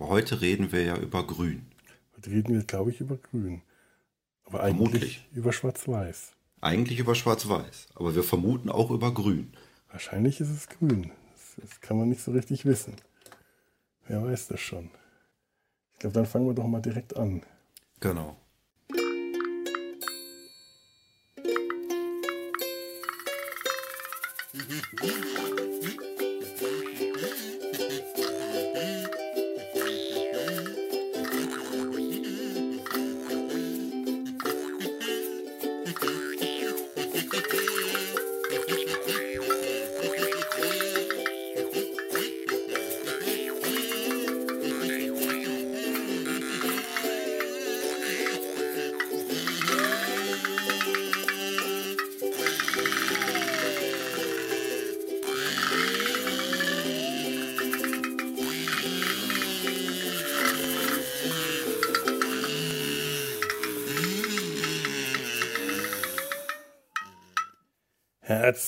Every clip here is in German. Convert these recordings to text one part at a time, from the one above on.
Aber heute reden wir ja über Grün. Heute reden wir, glaube ich, über Grün. Aber eigentlich Vermutlich. über Schwarz-Weiß. Eigentlich über Schwarz-Weiß. Aber wir vermuten auch über Grün. Wahrscheinlich ist es Grün. Das, das kann man nicht so richtig wissen. Wer weiß das schon. Ich glaube, dann fangen wir doch mal direkt an. Genau.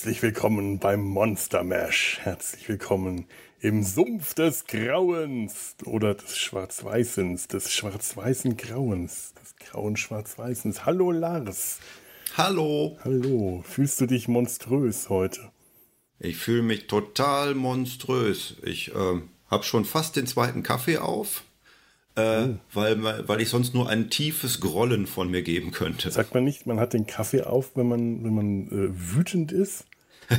Herzlich willkommen beim Monster Mash. Herzlich willkommen im Sumpf des Grauens oder des Schwarz-Weißens, des schwarz-weißen Grauens, des grauen Schwarz-Weißens. Hallo Lars. Hallo. Hallo. Fühlst du dich monströs heute? Ich fühle mich total monströs. Ich äh, habe schon fast den zweiten Kaffee auf äh, oh. weil, weil ich sonst nur ein tiefes Grollen von mir geben könnte. Sagt man nicht, man hat den Kaffee auf, wenn man, wenn man äh, wütend ist?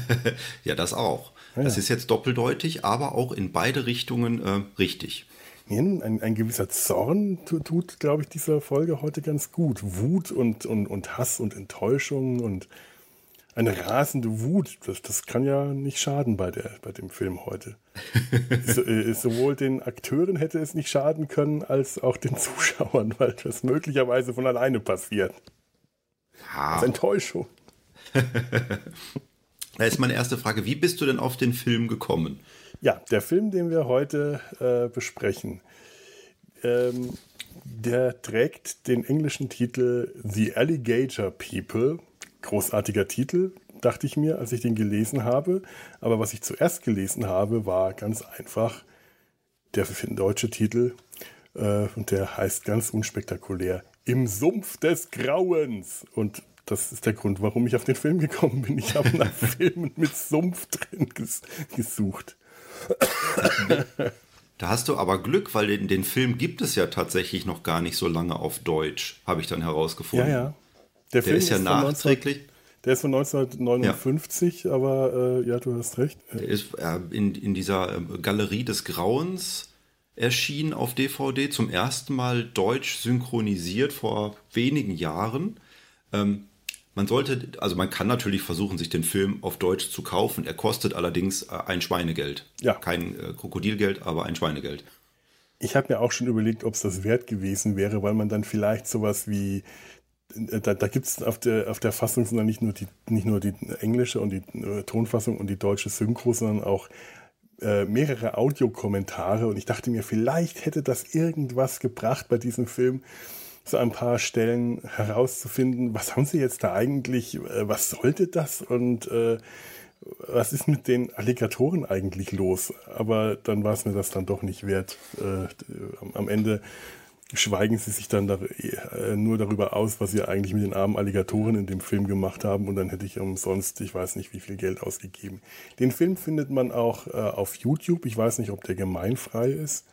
ja, das auch. Ja. Das ist jetzt doppeldeutig, aber auch in beide Richtungen äh, richtig. Ein, ein, gewisser Zorn tut, glaube ich, dieser Folge heute ganz gut. Wut und, und, und Hass und Enttäuschung und eine rasende Wut, das, das kann ja nicht schaden bei, der, bei dem Film heute. so, äh, sowohl den Akteuren hätte es nicht schaden können, als auch den Zuschauern, weil das möglicherweise von alleine passiert. Ja. Das ist Enttäuschung. da ist meine erste Frage, wie bist du denn auf den Film gekommen? Ja, der Film, den wir heute äh, besprechen, ähm, der trägt den englischen Titel The Alligator People großartiger Titel, dachte ich mir, als ich den gelesen habe. Aber was ich zuerst gelesen habe, war ganz einfach der deutsche Titel. Äh, und der heißt ganz unspektakulär Im Sumpf des Grauens. Und das ist der Grund, warum ich auf den Film gekommen bin. Ich habe nach Filmen mit Sumpf drin ges gesucht. Da hast du aber Glück, weil den, den, Film gibt es ja tatsächlich noch gar nicht so lange auf Deutsch, habe ich dann herausgefunden. Ja, ja. Der, der ist ja ist nachträglich. 19, der ist von 1959, ja. aber äh, ja, du hast recht. Der ist äh, in, in dieser ähm, Galerie des Grauens erschienen auf DVD, zum ersten Mal deutsch synchronisiert vor wenigen Jahren. Ähm, man sollte, also man kann natürlich versuchen, sich den Film auf Deutsch zu kaufen. Er kostet allerdings äh, ein Schweinegeld. Ja. Kein äh, Krokodilgeld, aber ein Schweinegeld. Ich habe mir auch schon überlegt, ob es das wert gewesen wäre, weil man dann vielleicht sowas wie da, da gibt es auf der, auf der Fassung sondern nicht nur die, nicht nur die englische und die äh, Tonfassung und die deutsche Synchro, sondern auch äh, mehrere Audiokommentare. Und ich dachte mir, vielleicht hätte das irgendwas gebracht bei diesem Film, so ein paar Stellen herauszufinden, was haben sie jetzt da eigentlich, äh, was sollte das und äh, was ist mit den Alligatoren eigentlich los? Aber dann war es mir das dann doch nicht wert. Äh, am Ende schweigen sie sich dann da, äh, nur darüber aus, was sie eigentlich mit den armen Alligatoren in dem Film gemacht haben und dann hätte ich umsonst, ich weiß nicht, wie viel Geld ausgegeben. Den Film findet man auch äh, auf YouTube. Ich weiß nicht, ob der gemeinfrei ist.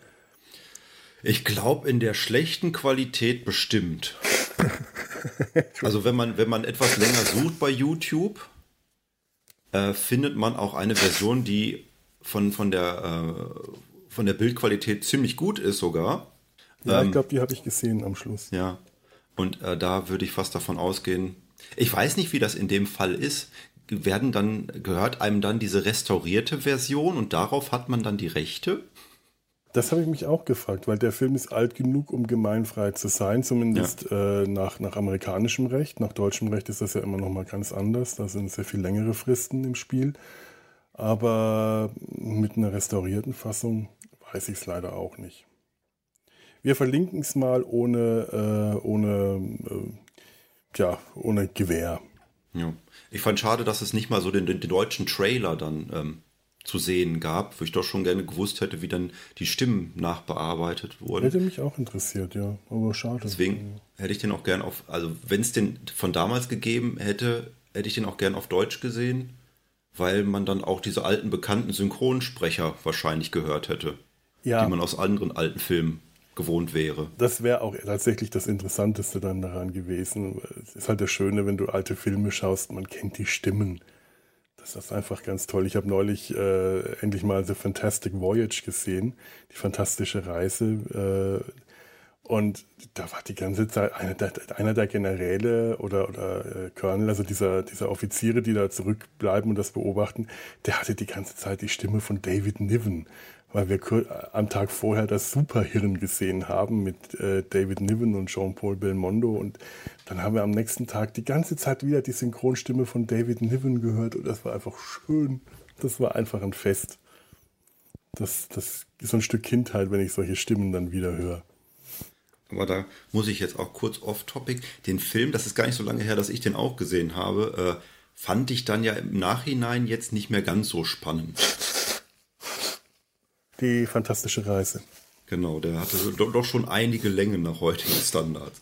Ich glaube, in der schlechten Qualität bestimmt. also wenn man, wenn man etwas länger sucht bei YouTube, äh, findet man auch eine Version, die von, von, der, äh, von der Bildqualität ziemlich gut ist sogar. Ja, ähm, ich glaube, die habe ich gesehen am Schluss. Ja. Und äh, da würde ich fast davon ausgehen. Ich weiß nicht, wie das in dem Fall ist. Werden dann, gehört einem dann diese restaurierte Version und darauf hat man dann die Rechte? Das habe ich mich auch gefragt, weil der Film ist alt genug, um gemeinfrei zu sein, zumindest ja. äh, nach, nach amerikanischem Recht. Nach deutschem Recht ist das ja immer noch mal ganz anders. Da sind sehr viel längere Fristen im Spiel. Aber mit einer restaurierten Fassung weiß ich es leider auch nicht. Wir verlinken es mal ohne, äh, ohne, äh, tja, ohne Gewehr. Ja. Ich fand schade, dass es nicht mal so den, den, den deutschen Trailer dann ähm, zu sehen gab, wo ich doch schon gerne gewusst hätte, wie dann die Stimmen nachbearbeitet wurden. Hätte mich auch interessiert, ja, aber schade. Deswegen hätte ich den auch gern auf, also wenn es den von damals gegeben hätte, hätte ich den auch gern auf Deutsch gesehen, weil man dann auch diese alten bekannten Synchronsprecher wahrscheinlich gehört hätte, ja. die man aus anderen alten Filmen gewohnt wäre. Das wäre auch tatsächlich das Interessanteste dann daran gewesen. Es ist halt das Schöne, wenn du alte Filme schaust, man kennt die Stimmen. Das ist einfach ganz toll. Ich habe neulich äh, endlich mal The Fantastic Voyage gesehen, die fantastische Reise. Äh, und da war die ganze Zeit einer der, einer der Generäle oder, oder äh, Colonel, also dieser, dieser Offiziere, die da zurückbleiben und das beobachten, der hatte die ganze Zeit die Stimme von David Niven weil wir am Tag vorher das Superhirn gesehen haben mit äh, David Niven und Jean-Paul Belmondo und dann haben wir am nächsten Tag die ganze Zeit wieder die Synchronstimme von David Niven gehört und das war einfach schön. Das war einfach ein Fest. Das, das ist so ein Stück Kindheit, wenn ich solche Stimmen dann wieder höre. Aber da muss ich jetzt auch kurz off-topic. Den Film, das ist gar nicht so lange her, dass ich den auch gesehen habe, äh, fand ich dann ja im Nachhinein jetzt nicht mehr ganz so spannend die fantastische Reise. Genau, der hatte doch schon einige Längen nach heutigen Standards.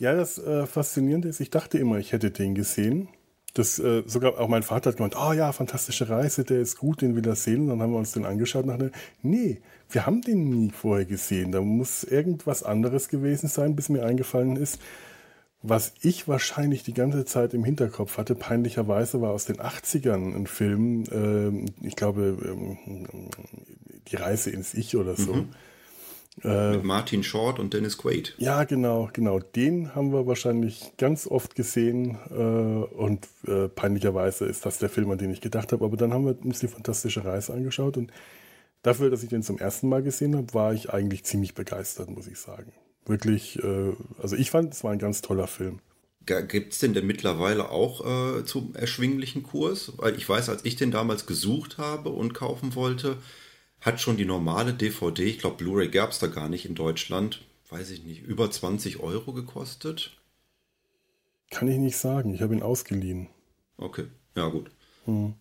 Ja, das äh, Faszinierende ist, ich dachte immer, ich hätte den gesehen. Das, äh, sogar auch mein Vater hat gemeint, oh ja, fantastische Reise, der ist gut, den will er sehen. Und dann haben wir uns den angeschaut und dachten, nee, wir haben den nie vorher gesehen. Da muss irgendwas anderes gewesen sein, bis mir eingefallen ist, was ich wahrscheinlich die ganze Zeit im Hinterkopf hatte, peinlicherweise war aus den 80ern ein Film, äh, ich glaube, ähm, die Reise ins Ich oder so. Mhm. Äh, Mit Martin Short und Dennis Quaid. Ja, genau, genau. Den haben wir wahrscheinlich ganz oft gesehen äh, und äh, peinlicherweise ist das der Film, an den ich gedacht habe. Aber dann haben wir uns die fantastische Reise angeschaut und dafür, dass ich den zum ersten Mal gesehen habe, war ich eigentlich ziemlich begeistert, muss ich sagen. Wirklich, also ich fand, es war ein ganz toller Film. Gibt es denn denn mittlerweile auch äh, zum erschwinglichen Kurs? Weil ich weiß, als ich den damals gesucht habe und kaufen wollte, hat schon die normale DVD, ich glaube Blu-ray gab es da gar nicht in Deutschland, weiß ich nicht, über 20 Euro gekostet? Kann ich nicht sagen, ich habe ihn ausgeliehen. Okay, ja gut. Hm.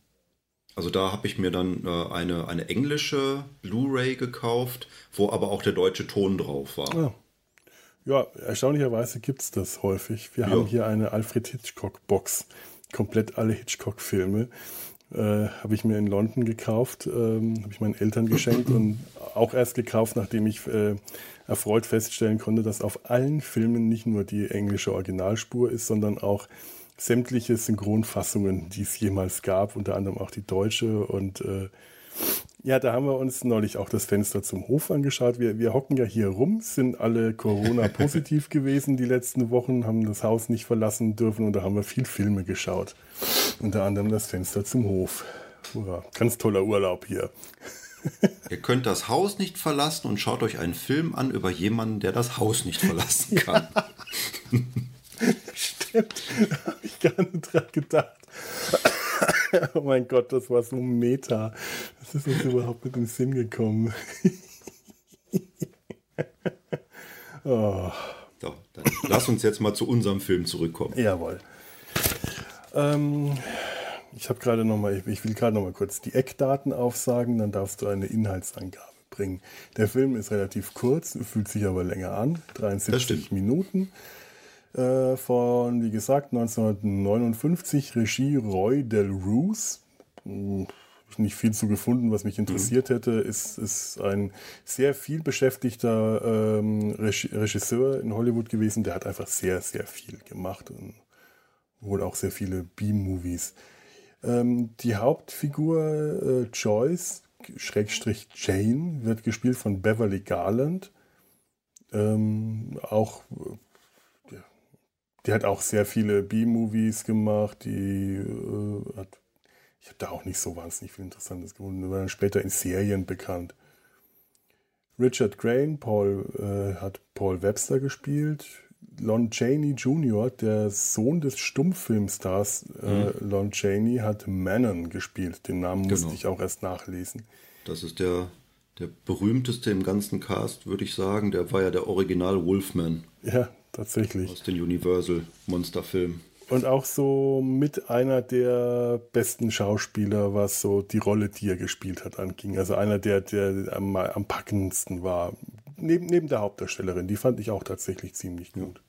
Also da habe ich mir dann äh, eine, eine englische Blu-ray gekauft, wo aber auch der deutsche Ton drauf war. Ah. Ja, erstaunlicherweise gibt es das häufig. Wir ja. haben hier eine Alfred Hitchcock-Box. Komplett alle Hitchcock-Filme äh, habe ich mir in London gekauft, ähm, habe ich meinen Eltern geschenkt und auch erst gekauft, nachdem ich äh, erfreut feststellen konnte, dass auf allen Filmen nicht nur die englische Originalspur ist, sondern auch sämtliche Synchronfassungen, die es jemals gab, unter anderem auch die deutsche und äh, ja, da haben wir uns neulich auch das Fenster zum Hof angeschaut. Wir, wir hocken ja hier rum, sind alle Corona-positiv gewesen die letzten Wochen, haben das Haus nicht verlassen dürfen und da haben wir viel Filme geschaut. Unter anderem das Fenster zum Hof. Hurra. Ganz toller Urlaub hier. Ihr könnt das Haus nicht verlassen und schaut euch einen Film an über jemanden, der das Haus nicht verlassen kann. Stimmt, da habe ich gar nicht dran gedacht. oh mein Gott, das war so meta. Das ist uns überhaupt mit dem Sinn gekommen. oh. So, dann lass uns jetzt mal zu unserem Film zurückkommen. Jawohl. Ähm, ich habe gerade noch mal, ich will gerade noch mal kurz die Eckdaten aufsagen, dann darfst du eine Inhaltsangabe bringen. Der Film ist relativ kurz, fühlt sich aber länger an, 73 Minuten. Äh, von, wie gesagt, 1959, Regie Roy Del Roos. Hm, nicht viel zu gefunden, was mich interessiert mhm. hätte. Ist, ist ein sehr viel beschäftigter ähm, Regisseur in Hollywood gewesen. Der hat einfach sehr, sehr viel gemacht und wohl auch sehr viele B-Movies. Ähm, die Hauptfigur äh, Joyce, Schrägstrich Jane, wird gespielt von Beverly Garland. Ähm, auch die hat auch sehr viele B-Movies gemacht. Die äh, hat, ich habe da auch nicht so wahnsinnig viel Interessantes gefunden. War dann später in Serien bekannt. Richard Crane, Paul, äh, hat Paul Webster gespielt. Lon Chaney Jr., der Sohn des Stummfilmstars äh, mhm. Lon Chaney, hat Manon gespielt. Den Namen musste genau. ich auch erst nachlesen. Das ist der, der berühmteste im ganzen Cast, würde ich sagen. Der war ja der Original Wolfman. Ja, tatsächlich. Aus den Universal Monsterfilmen. Und auch so mit einer der besten Schauspieler, was so die Rolle, die er gespielt hat, anging. Also einer, der, der am, am packendsten war. Neben, neben der Hauptdarstellerin. Die fand ich auch tatsächlich ziemlich gut.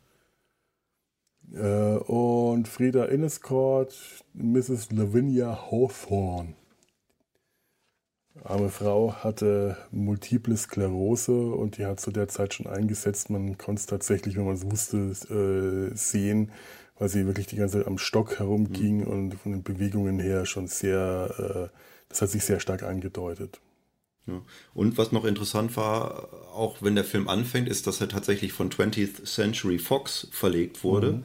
Äh, und Frieda Innescourt, Mrs. Lavinia Hawthorne. Arme Frau hatte multiple Sklerose und die hat zu der Zeit schon eingesetzt. Man konnte es tatsächlich, wenn man es wusste, äh, sehen, weil sie wirklich die ganze Zeit am Stock herumging mhm. und von den Bewegungen her schon sehr, äh, das hat sich sehr stark angedeutet. Ja. Und was noch interessant war, auch wenn der Film anfängt, ist, dass er tatsächlich von 20th Century Fox verlegt wurde, mhm.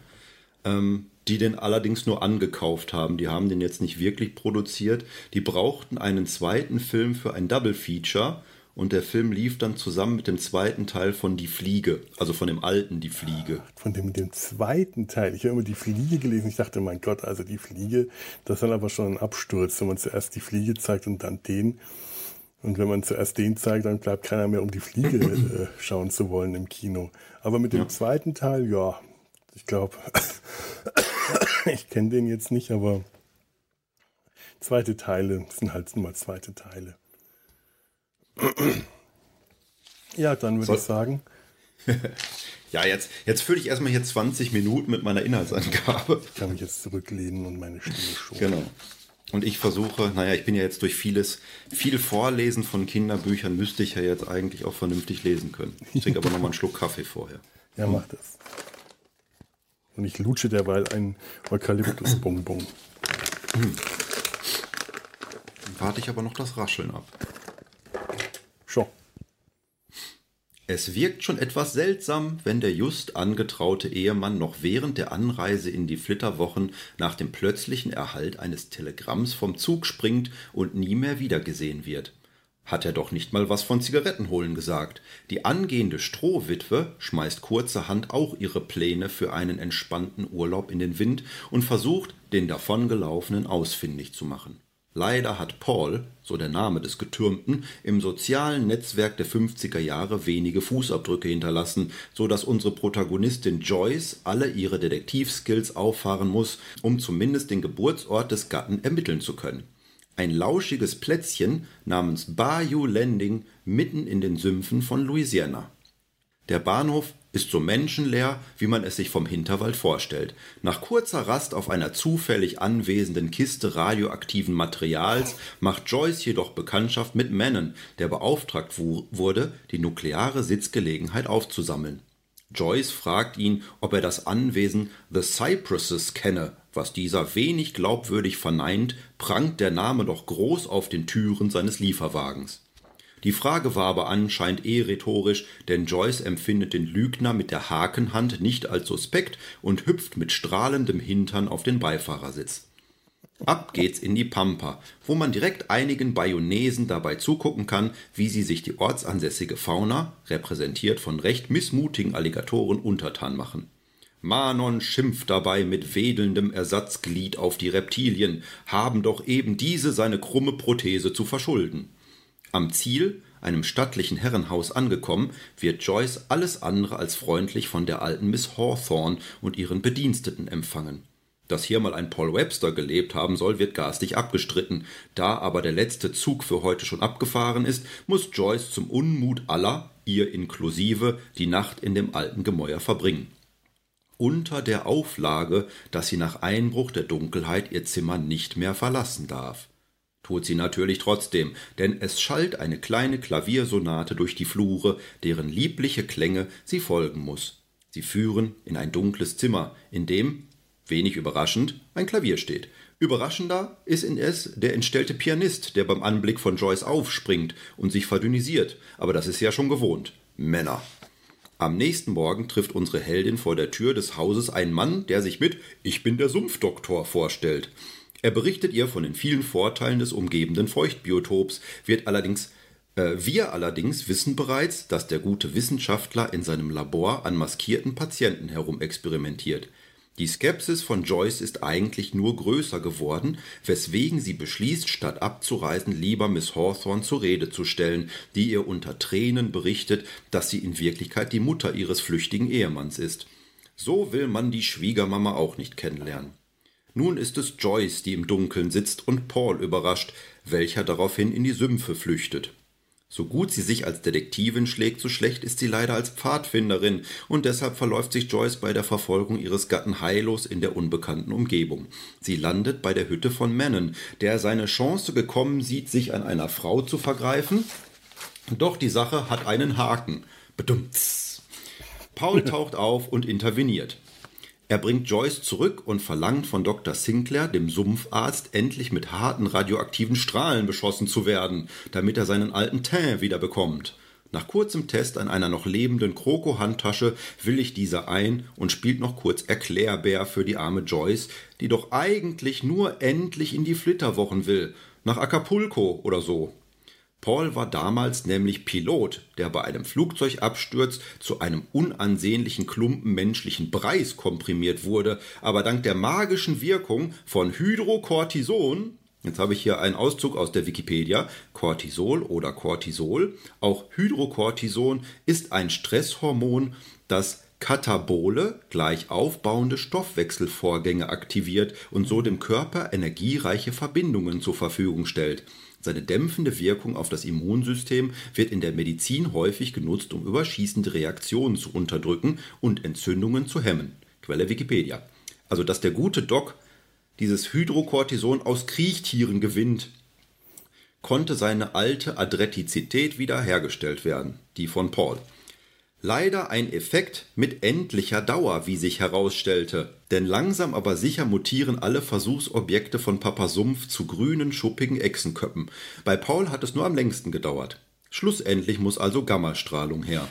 ähm, die den allerdings nur angekauft haben. Die haben den jetzt nicht wirklich produziert. Die brauchten einen zweiten Film für ein Double Feature und der Film lief dann zusammen mit dem zweiten Teil von Die Fliege, also von dem alten Die Fliege. Von dem, dem zweiten Teil. Ich habe immer Die Fliege gelesen. Ich dachte, mein Gott, also Die Fliege, das ist dann aber schon ein Absturz, wenn man zuerst Die Fliege zeigt und dann den. Und wenn man zuerst den zeigt, dann bleibt keiner mehr, um die Fliege äh, schauen zu wollen im Kino. Aber mit dem ja. zweiten Teil, ja, ich glaube, ich kenne den jetzt nicht, aber zweite Teile sind halt nur mal zweite Teile. Ja, dann würde ich sagen. ja, jetzt, jetzt fülle ich erstmal hier 20 Minuten mit meiner Inhaltsangabe. Ich kann mich jetzt zurücklehnen und meine Stimme schon. Genau. Und ich versuche, naja, ich bin ja jetzt durch vieles, viel Vorlesen von Kinderbüchern, müsste ich ja jetzt eigentlich auch vernünftig lesen können. Ich trinke aber nochmal einen Schluck Kaffee vorher. Ja, mach das. Und ich lutsche derweil ein Eukalyptusbonbon. Hm. Warte ich aber noch das Rascheln ab. Schon. Es wirkt schon etwas seltsam, wenn der just angetraute Ehemann noch während der Anreise in die Flitterwochen nach dem plötzlichen Erhalt eines Telegramms vom Zug springt und nie mehr wiedergesehen wird. Hat er doch nicht mal was von Zigaretten holen gesagt. Die angehende Strohwitwe schmeißt kurzerhand auch ihre Pläne für einen entspannten Urlaub in den Wind und versucht, den davongelaufenen ausfindig zu machen. Leider hat Paul, so der Name des Getürmten, im sozialen Netzwerk der 50er Jahre wenige Fußabdrücke hinterlassen, so dass unsere Protagonistin Joyce alle ihre Detektivskills auffahren muss, um zumindest den Geburtsort des Gatten ermitteln zu können. Ein lauschiges Plätzchen namens Bayou Landing mitten in den Sümpfen von Louisiana. Der Bahnhof ist so menschenleer, wie man es sich vom Hinterwald vorstellt. Nach kurzer Rast auf einer zufällig anwesenden Kiste radioaktiven Materials macht Joyce jedoch Bekanntschaft mit Manon, der beauftragt wurde, die nukleare Sitzgelegenheit aufzusammeln. Joyce fragt ihn, ob er das Anwesen The Cypresses kenne. Was dieser wenig glaubwürdig verneint, prangt der Name doch groß auf den Türen seines Lieferwagens. Die Frage war aber anscheinend eh rhetorisch, denn Joyce empfindet den Lügner mit der Hakenhand nicht als suspekt und hüpft mit strahlendem Hintern auf den Beifahrersitz. Ab geht's in die Pampa, wo man direkt einigen Bayonesen dabei zugucken kann, wie sie sich die ortsansässige Fauna, repräsentiert von recht missmutigen Alligatoren, untertan machen. Manon schimpft dabei mit wedelndem Ersatzglied auf die Reptilien, haben doch eben diese seine krumme Prothese zu verschulden. Am Ziel, einem stattlichen Herrenhaus angekommen, wird Joyce alles andere als freundlich von der alten Miss Hawthorne und ihren Bediensteten empfangen. Dass hier mal ein Paul Webster gelebt haben soll, wird garstig abgestritten. Da aber der letzte Zug für heute schon abgefahren ist, muss Joyce zum Unmut aller, ihr inklusive, die Nacht in dem alten Gemäuer verbringen. Unter der Auflage, dass sie nach Einbruch der Dunkelheit ihr Zimmer nicht mehr verlassen darf. Tut sie natürlich trotzdem, denn es schallt eine kleine Klaviersonate durch die Flure, deren liebliche Klänge sie folgen muss. Sie führen in ein dunkles Zimmer, in dem, wenig überraschend, ein Klavier steht. Überraschender ist in es der entstellte Pianist, der beim Anblick von Joyce aufspringt und sich verdünnisiert, aber das ist ja schon gewohnt. Männer. Am nächsten Morgen trifft unsere Heldin vor der Tür des Hauses einen Mann, der sich mit Ich bin der Sumpfdoktor vorstellt. Er berichtet ihr von den vielen Vorteilen des umgebenden Feuchtbiotops, wird allerdings äh, wir allerdings wissen bereits, dass der gute Wissenschaftler in seinem Labor an maskierten Patienten herumexperimentiert. Die Skepsis von Joyce ist eigentlich nur größer geworden, weswegen sie beschließt, statt abzureisen, lieber Miss Hawthorne zur Rede zu stellen, die ihr unter Tränen berichtet, dass sie in Wirklichkeit die Mutter ihres flüchtigen Ehemanns ist. So will man die Schwiegermama auch nicht kennenlernen. Nun ist es Joyce, die im Dunkeln sitzt und Paul überrascht, welcher daraufhin in die Sümpfe flüchtet. So gut sie sich als Detektivin schlägt, so schlecht ist sie leider als Pfadfinderin, und deshalb verläuft sich Joyce bei der Verfolgung ihres Gatten heillos in der unbekannten Umgebung. Sie landet bei der Hütte von Manon, der seine Chance gekommen sieht, sich an einer Frau zu vergreifen. Doch die Sache hat einen Haken. Bedumts. Paul taucht auf und interveniert. Er bringt Joyce zurück und verlangt von Dr. Sinclair, dem Sumpfarzt, endlich mit harten radioaktiven Strahlen beschossen zu werden, damit er seinen alten Teint wieder bekommt. Nach kurzem Test an einer noch lebenden Kroko-Handtasche willigt dieser ein und spielt noch kurz Erklärbär für die arme Joyce, die doch eigentlich nur endlich in die Flitterwochen will, nach Acapulco oder so. Paul war damals nämlich Pilot, der bei einem Flugzeugabsturz zu einem unansehnlichen Klumpen menschlichen Breis komprimiert wurde, aber dank der magischen Wirkung von Hydrocortison Jetzt habe ich hier einen Auszug aus der Wikipedia. Cortisol oder Cortisol, auch Hydrocortison, ist ein Stresshormon, das Katabole gleich aufbauende Stoffwechselvorgänge aktiviert und so dem Körper energiereiche Verbindungen zur Verfügung stellt. Seine dämpfende Wirkung auf das Immunsystem wird in der Medizin häufig genutzt, um überschießende Reaktionen zu unterdrücken und Entzündungen zu hemmen. Quelle Wikipedia. Also, dass der gute Doc dieses Hydrocortison aus Kriechtieren gewinnt, konnte seine alte Adretizität wiederhergestellt werden, die von Paul. Leider ein Effekt mit endlicher Dauer, wie sich herausstellte, denn langsam aber sicher mutieren alle Versuchsobjekte von Papa Sumpf zu grünen, schuppigen Echsenköppen. Bei Paul hat es nur am längsten gedauert. Schlussendlich muss also Gammastrahlung her.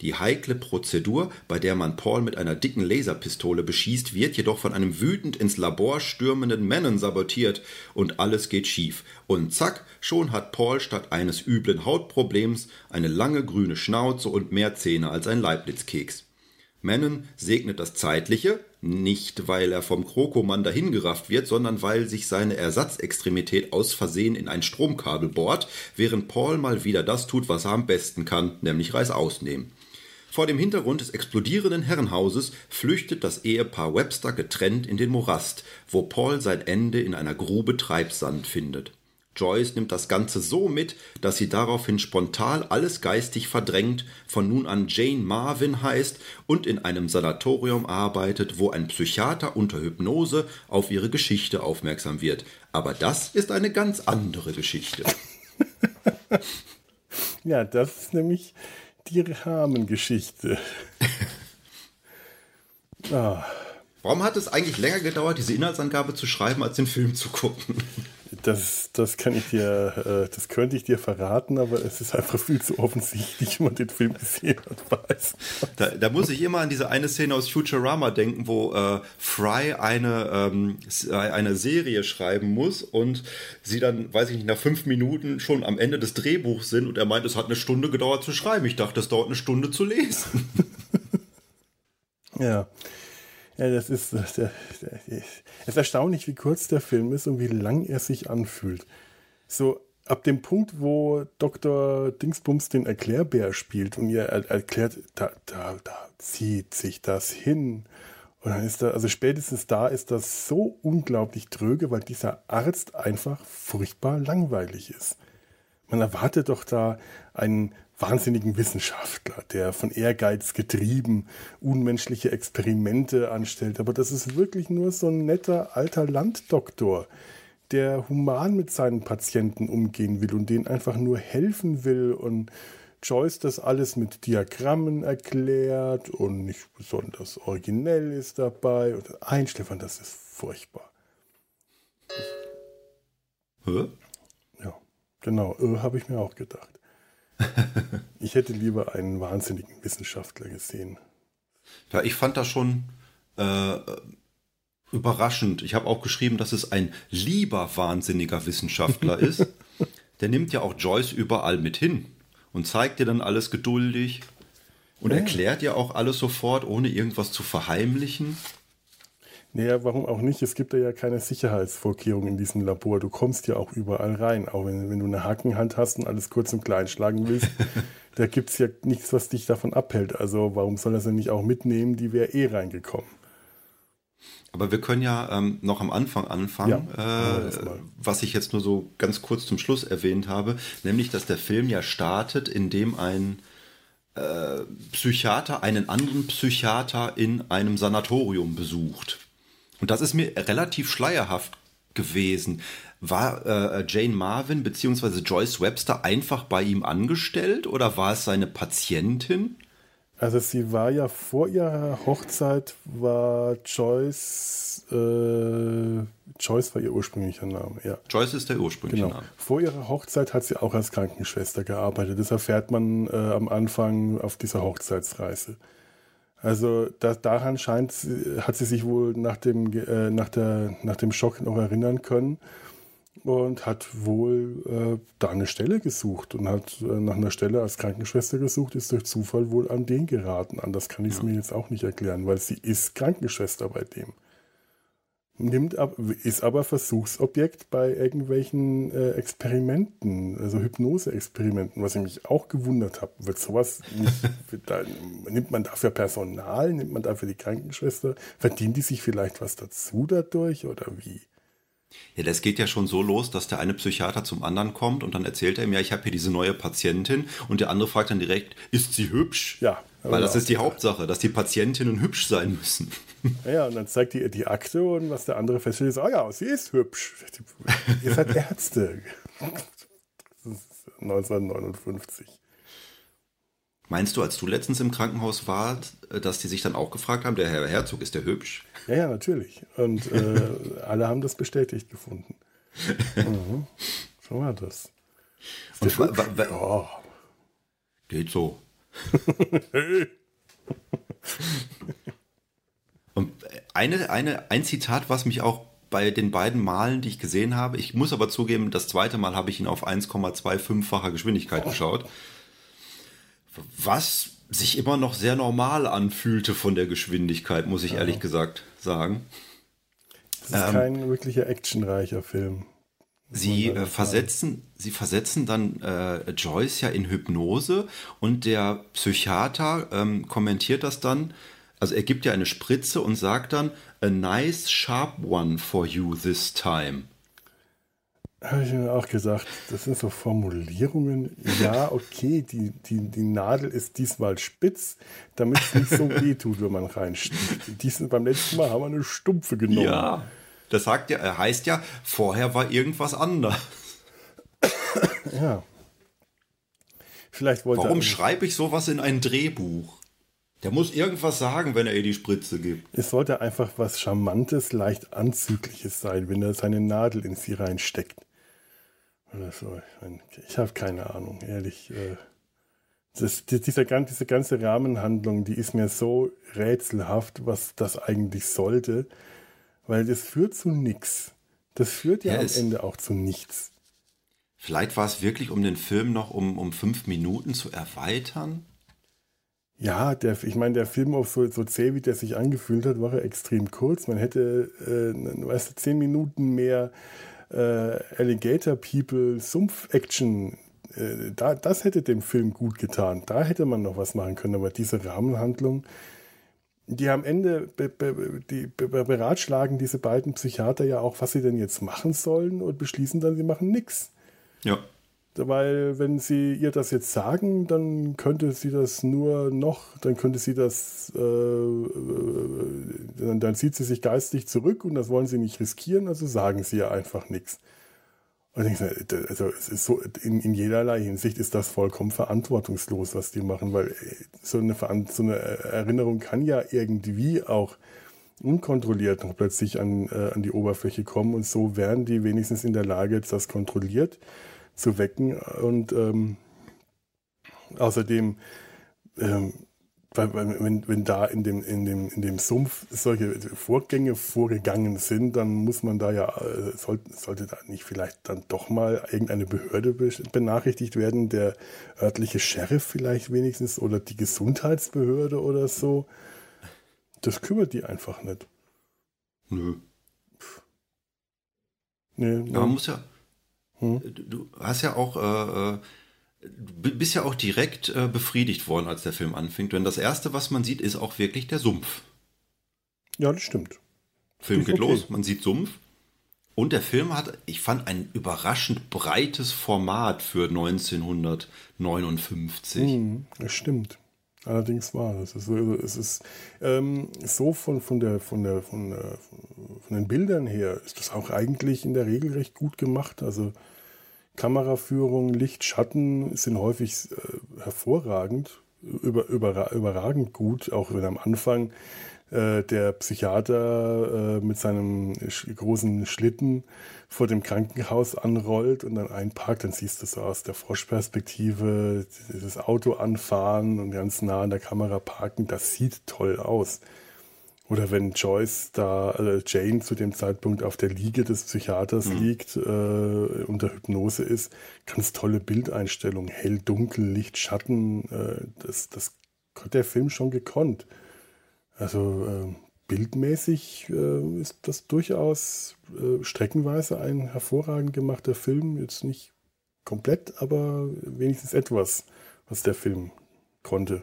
Die heikle Prozedur, bei der man Paul mit einer dicken Laserpistole beschießt, wird jedoch von einem wütend ins Labor stürmenden Manon sabotiert und alles geht schief. Und zack, schon hat Paul statt eines üblen Hautproblems eine lange grüne Schnauze und mehr Zähne als ein Leibnizkeks. Manon segnet das Zeitliche, nicht weil er vom Krokomann dahingerafft wird, sondern weil sich seine Ersatzextremität aus Versehen in ein Stromkabel bohrt, während Paul mal wieder das tut, was er am besten kann, nämlich Reis ausnehmen. Vor dem Hintergrund des explodierenden Herrenhauses flüchtet das Ehepaar Webster getrennt in den Morast, wo Paul sein Ende in einer Grube Treibsand findet. Joyce nimmt das Ganze so mit, dass sie daraufhin spontan alles geistig verdrängt, von nun an Jane Marvin heißt und in einem Sanatorium arbeitet, wo ein Psychiater unter Hypnose auf ihre Geschichte aufmerksam wird. Aber das ist eine ganz andere Geschichte. ja, das ist nämlich die Rahmengeschichte. ah. Warum hat es eigentlich länger gedauert, diese Inhaltsangabe zu schreiben, als den Film zu gucken? Das, das kann ich dir, äh, das könnte ich dir verraten, aber es ist einfach viel zu offensichtlich, wenn man den Film gesehen hat, weiß. Da, da muss ich immer an diese eine Szene aus Futurama denken, wo äh, Fry eine, ähm, eine Serie schreiben muss und sie dann, weiß ich nicht, nach fünf Minuten schon am Ende des Drehbuchs sind und er meint, es hat eine Stunde gedauert zu schreiben. Ich dachte, es dauert eine Stunde zu lesen. ja. Ja, das ist, der, der, es ist erstaunlich, wie kurz der Film ist und wie lang er sich anfühlt. So ab dem Punkt, wo Dr. Dingsbums den Erklärbär spielt und ihr erklärt, da, da, da zieht sich das hin. Und dann ist da, also spätestens da ist das so unglaublich tröge, weil dieser Arzt einfach furchtbar langweilig ist. Man erwartet doch da einen wahnsinnigen Wissenschaftler, der von Ehrgeiz getrieben unmenschliche Experimente anstellt. Aber das ist wirklich nur so ein netter alter Landdoktor, der human mit seinen Patienten umgehen will und denen einfach nur helfen will und Joyce das alles mit Diagrammen erklärt und nicht besonders originell ist dabei. Und ein Stefan, das ist furchtbar. Hä? Ja, genau, habe ich mir auch gedacht ich hätte lieber einen wahnsinnigen Wissenschaftler gesehen. Ja, ich fand das schon äh, überraschend. Ich habe auch geschrieben, dass es ein lieber wahnsinniger Wissenschaftler ist. Der nimmt ja auch Joyce überall mit hin und zeigt dir dann alles geduldig und ja. erklärt ja auch alles sofort, ohne irgendwas zu verheimlichen. Naja, warum auch nicht? Es gibt ja keine Sicherheitsvorkehrungen in diesem Labor. Du kommst ja auch überall rein. Auch wenn, wenn du eine Hackenhand hast und alles kurz und klein schlagen willst, da gibt es ja nichts, was dich davon abhält. Also warum soll das denn nicht auch mitnehmen? Die wäre eh reingekommen. Aber wir können ja ähm, noch am Anfang anfangen, ja, äh, was ich jetzt nur so ganz kurz zum Schluss erwähnt habe, nämlich, dass der Film ja startet, indem ein äh, Psychiater einen anderen Psychiater in einem Sanatorium besucht. Und das ist mir relativ schleierhaft gewesen. War äh, Jane Marvin bzw. Joyce Webster einfach bei ihm angestellt oder war es seine Patientin? Also sie war ja vor ihrer Hochzeit, war Joyce, äh, Joyce war ihr ursprünglicher Name, ja. Joyce ist der ursprüngliche genau. Name. Vor ihrer Hochzeit hat sie auch als Krankenschwester gearbeitet. Das erfährt man äh, am Anfang auf dieser Hochzeitsreise. Also da, daran scheint, hat sie sich wohl nach dem, äh, nach, der, nach dem Schock noch erinnern können und hat wohl äh, da eine Stelle gesucht und hat äh, nach einer Stelle als Krankenschwester gesucht, ist durch Zufall wohl an den geraten. Anders kann ich es ja. mir jetzt auch nicht erklären, weil sie ist Krankenschwester bei dem. Nimmt ab, ist aber Versuchsobjekt bei irgendwelchen äh, Experimenten, also Hypnose-Experimenten, was ich mich auch gewundert habe. Wird sowas nicht, da, nimmt man dafür Personal, nimmt man dafür die Krankenschwester, verdient die sich vielleicht was dazu dadurch oder wie? Ja, das geht ja schon so los, dass der eine Psychiater zum anderen kommt und dann erzählt er ihm, ja, ich habe hier diese neue Patientin und der andere fragt dann direkt, ist sie hübsch? Ja. Weil das ist die Hauptsache, dass die Patientinnen hübsch sein müssen. Ja, und dann zeigt die die Akte und was der andere feststellt, ist, oh ja, sie ist hübsch. Ihr seid Ärzte. 1959. Meinst du, als du letztens im Krankenhaus warst, dass die sich dann auch gefragt haben, der Herr Herzog, ist der hübsch? Ja, ja, natürlich. Und äh, alle haben das bestätigt gefunden. Mhm. So war das. Und oh. Geht so. Und eine, eine, ein Zitat, was mich auch bei den beiden Malen, die ich gesehen habe, ich muss aber zugeben, das zweite Mal habe ich ihn auf 1,25-facher Geschwindigkeit geschaut, was sich immer noch sehr normal anfühlte von der Geschwindigkeit, muss ich ja. ehrlich gesagt sagen. Das ist ähm, kein wirklicher actionreicher Film. Sie äh, versetzen, sie versetzen dann äh, Joyce ja in Hypnose und der Psychiater ähm, kommentiert das dann. Also er gibt ja eine Spritze und sagt dann, a nice sharp one for you this time. Habe ich mir auch gesagt, das sind so Formulierungen. Ja, okay, die, die, die Nadel ist diesmal spitz, damit es nicht so weh tut, wenn man reinsticht. Diesen, beim letzten Mal haben wir eine Stumpfe genommen. Ja, das sagt ja, heißt ja, vorher war irgendwas anders. ja. Vielleicht wollte Warum schreibe ich sowas in ein Drehbuch? Der muss irgendwas sagen, wenn er ihr die Spritze gibt. Es sollte einfach was Charmantes, leicht Anzügliches sein, wenn er seine Nadel in sie reinsteckt. Oder so. Ich, ich habe keine Ahnung, ehrlich. Äh, das, diese, diese ganze Rahmenhandlung, die ist mir so rätselhaft, was das eigentlich sollte, weil das führt zu nichts. Das führt ja, ja am Ende auch zu nichts. Vielleicht war es wirklich, um den Film noch um, um fünf Minuten zu erweitern? Ja, der, ich meine, der Film, auch so, so zäh wie der sich angefühlt hat, war er extrem kurz. Man hätte, äh, weißt du, zehn Minuten mehr äh, Alligator People Sumpf-Action, äh, da, das hätte dem Film gut getan. Da hätte man noch was machen können. Aber diese Rahmenhandlung, die am Ende be, be, die be, beratschlagen diese beiden Psychiater ja auch, was sie denn jetzt machen sollen und beschließen dann, sie machen nichts. Ja. Weil wenn sie ihr das jetzt sagen, dann könnte sie das nur noch, dann könnte sie das, äh, äh, dann, dann zieht sie sich geistig zurück und das wollen sie nicht riskieren, also sagen sie ja einfach nichts. Und ich sage, also es ist so, in, in jederlei Hinsicht ist das vollkommen verantwortungslos, was die machen, weil äh, so eine, so eine Erinnerung kann ja irgendwie auch unkontrolliert noch plötzlich an, äh, an die Oberfläche kommen und so wären die wenigstens in der Lage, das kontrolliert zu wecken. Und ähm, außerdem, ähm, wenn, wenn da in dem, in, dem, in dem Sumpf solche Vorgänge vorgegangen sind, dann muss man da ja, äh, sollte, sollte da nicht vielleicht dann doch mal irgendeine Behörde benachrichtigt werden, der örtliche Sheriff vielleicht wenigstens oder die Gesundheitsbehörde oder so. Das kümmert die einfach nicht. Nö. Nee, nee. man muss ja. Hm? Du hast ja auch. Äh, äh du bist ja auch direkt äh, befriedigt worden, als der Film anfängt. Denn das Erste, was man sieht, ist auch wirklich der Sumpf. Ja, das stimmt. Film geht okay. los, man sieht Sumpf. Und der Film hat, ich fand, ein überraschend breites Format für 1959. Mhm, das stimmt. Allerdings war es. Es ist, es ist ähm, so von, von, der, von, der, von, der, von den Bildern her ist das auch eigentlich in der Regel recht gut gemacht. Also Kameraführung, Licht, Schatten sind häufig äh, hervorragend, über, über, überragend gut, auch wenn am Anfang äh, der Psychiater äh, mit seinem sch großen Schlitten vor dem Krankenhaus anrollt und dann einparkt, dann siehst du so aus der Froschperspektive dieses Auto anfahren und ganz nah an der Kamera parken. Das sieht toll aus. Oder wenn Joyce da, äh, Jane zu dem Zeitpunkt auf der Liege des Psychiaters mhm. liegt, äh, unter Hypnose ist, ganz tolle Bildeinstellung, hell, dunkel, Licht, Schatten, äh, das, das hat der Film schon gekonnt. Also äh, bildmäßig äh, ist das durchaus äh, streckenweise ein hervorragend gemachter Film. Jetzt nicht komplett, aber wenigstens etwas, was der Film konnte.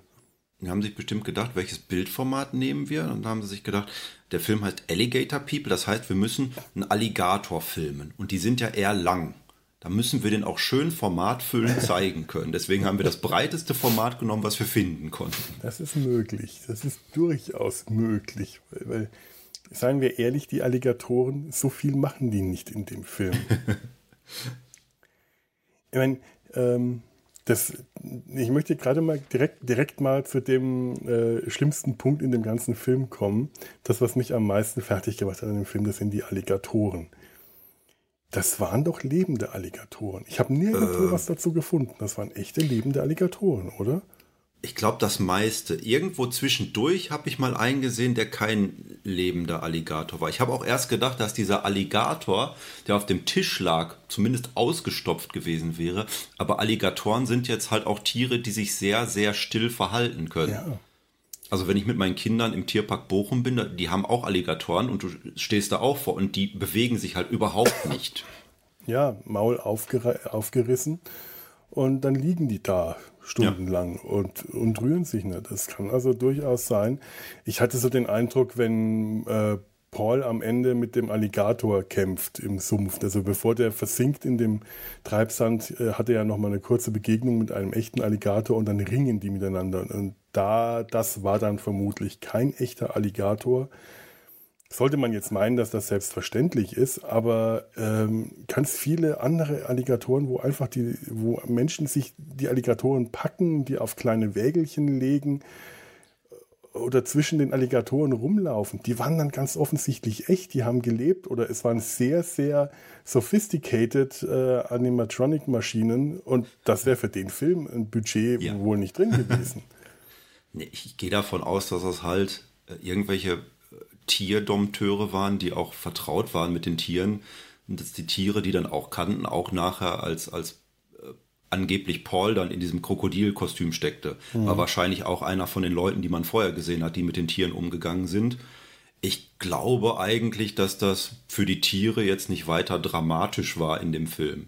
Die haben sich bestimmt gedacht, welches Bildformat nehmen wir? Und dann haben sie sich gedacht, der Film heißt Alligator People, das heißt, wir müssen einen Alligator filmen. Und die sind ja eher lang da müssen wir den auch schön formatfüllend zeigen können. Deswegen haben wir das breiteste Format genommen, was wir finden konnten. Das ist möglich. Das ist durchaus möglich. Weil, weil seien wir ehrlich, die Alligatoren, so viel machen die nicht in dem Film. ich meine, ähm, das, ich möchte gerade mal direkt, direkt mal zu dem äh, schlimmsten Punkt in dem ganzen Film kommen. Das, was mich am meisten fertig gemacht hat in dem Film, das sind die Alligatoren. Das waren doch lebende Alligatoren. Ich habe nirgendwo äh, was dazu gefunden. Das waren echte lebende Alligatoren, oder? Ich glaube, das meiste. Irgendwo zwischendurch habe ich mal eingesehen, der kein lebender Alligator war. Ich habe auch erst gedacht, dass dieser Alligator, der auf dem Tisch lag, zumindest ausgestopft gewesen wäre. Aber Alligatoren sind jetzt halt auch Tiere, die sich sehr, sehr still verhalten können. Ja. Also wenn ich mit meinen Kindern im Tierpark Bochum bin, die haben auch Alligatoren und du stehst da auch vor und die bewegen sich halt überhaupt nicht. Ja, Maul aufgerissen und dann liegen die da stundenlang ja. und, und rühren sich nicht. Das kann also durchaus sein. Ich hatte so den Eindruck, wenn äh, Paul am Ende mit dem Alligator kämpft im Sumpf. Also bevor der versinkt in dem Treibsand, äh, hat er ja nochmal eine kurze Begegnung mit einem echten Alligator und dann ringen die miteinander. Und da, das war dann vermutlich kein echter Alligator. Sollte man jetzt meinen, dass das selbstverständlich ist, aber ähm, ganz viele andere Alligatoren, wo einfach die, wo Menschen sich die Alligatoren packen, die auf kleine Wägelchen legen, oder zwischen den Alligatoren rumlaufen, die waren dann ganz offensichtlich echt, die haben gelebt oder es waren sehr, sehr sophisticated äh, Animatronic-Maschinen und das wäre für den Film ein Budget ja. wohl nicht drin gewesen. nee, ich gehe davon aus, dass das halt äh, irgendwelche äh, Tierdompteure waren, die auch vertraut waren mit den Tieren und dass die Tiere, die dann auch kannten, auch nachher als, als angeblich Paul dann in diesem Krokodilkostüm steckte. Mhm. War wahrscheinlich auch einer von den Leuten, die man vorher gesehen hat, die mit den Tieren umgegangen sind. Ich glaube eigentlich, dass das für die Tiere jetzt nicht weiter dramatisch war in dem Film.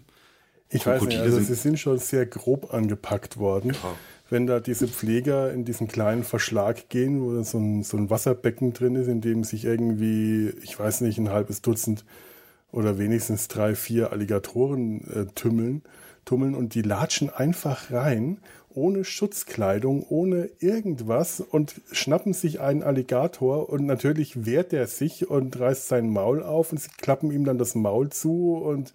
Ich Krokodile weiß nicht, also sie sind schon sehr grob angepackt worden. Ja. Wenn da diese Pfleger in diesen kleinen Verschlag gehen, wo so ein, so ein Wasserbecken drin ist, in dem sich irgendwie, ich weiß nicht, ein halbes Dutzend oder wenigstens drei, vier Alligatoren äh, tümmeln, tummeln und die latschen einfach rein, ohne Schutzkleidung, ohne irgendwas und schnappen sich einen Alligator und natürlich wehrt er sich und reißt sein Maul auf und sie klappen ihm dann das Maul zu und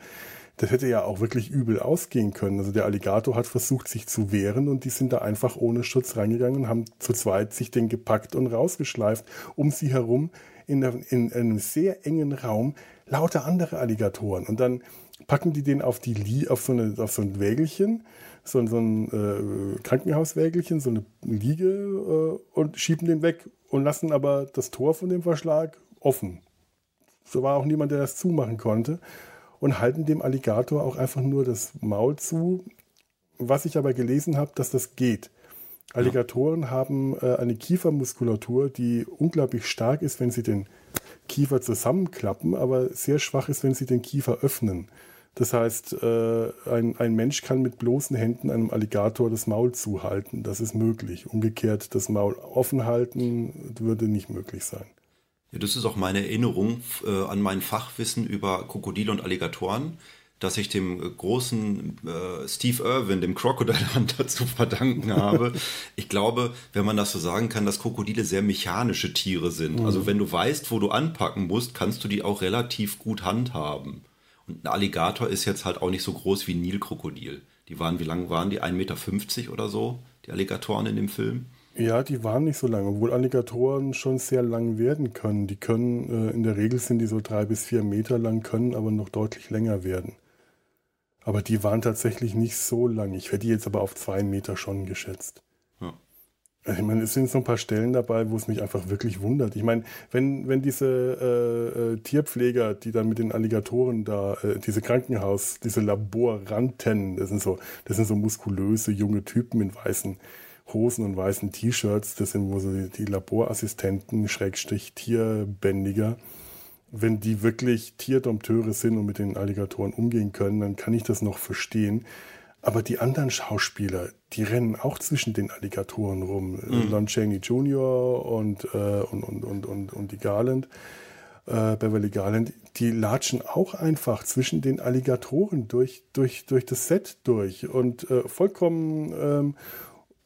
das hätte ja auch wirklich übel ausgehen können. Also der Alligator hat versucht, sich zu wehren und die sind da einfach ohne Schutz reingegangen und haben zu zweit sich den gepackt und rausgeschleift. Um sie herum in, in einem sehr engen Raum lauter andere Alligatoren. Und dann packen die den auf, die auf, so, eine, auf so ein Wägelchen, so, so ein äh, Krankenhauswägelchen, so eine Liege äh, und schieben den weg und lassen aber das Tor von dem Verschlag offen. So war auch niemand, der das zumachen konnte. Und halten dem Alligator auch einfach nur das Maul zu. Was ich aber gelesen habe, dass das geht. Alligatoren ja. haben äh, eine Kiefermuskulatur, die unglaublich stark ist, wenn sie den Kiefer zusammenklappen, aber sehr schwach ist, wenn sie den Kiefer öffnen. Das heißt, äh, ein, ein Mensch kann mit bloßen Händen einem Alligator das Maul zuhalten. Das ist möglich. Umgekehrt das Maul offen halten würde nicht möglich sein. Ja, das ist auch meine Erinnerung äh, an mein Fachwissen über Krokodile und Alligatoren, dass ich dem äh, großen äh, Steve Irwin, dem Crocodile Hunter, zu verdanken habe. ich glaube, wenn man das so sagen kann, dass Krokodile sehr mechanische Tiere sind. Mhm. Also wenn du weißt, wo du anpacken musst, kannst du die auch relativ gut handhaben. Und ein Alligator ist jetzt halt auch nicht so groß wie ein Nilkrokodil. Die waren, wie lang waren die? 1,50 Meter oder so, die Alligatoren in dem Film? Ja, die waren nicht so lang, obwohl Alligatoren schon sehr lang werden können. Die können, äh, in der Regel sind die so drei bis vier Meter lang, können aber noch deutlich länger werden. Aber die waren tatsächlich nicht so lang. Ich hätte die jetzt aber auf zwei Meter schon geschätzt. Ja. Ich meine, es sind so ein paar Stellen dabei, wo es mich einfach wirklich wundert. Ich meine, wenn, wenn diese äh, äh, Tierpfleger, die dann mit den Alligatoren da, äh, diese Krankenhaus, diese Laboranten, das sind so, das sind so muskulöse junge Typen in weißen Hosen und weißen T-Shirts, das sind wo so die, die Laborassistenten, Schrägstrich Tierbändiger wenn die wirklich Tierdompteure sind und mit den Alligatoren umgehen können, dann kann ich das noch verstehen. Aber die anderen Schauspieler, die rennen auch zwischen den Alligatoren rum. Mhm. Lon Chaney Jr. Und, äh, und, und, und, und, und die Garland, äh, Beverly Garland, die latschen auch einfach zwischen den Alligatoren durch, durch, durch das Set durch und äh, vollkommen ähm,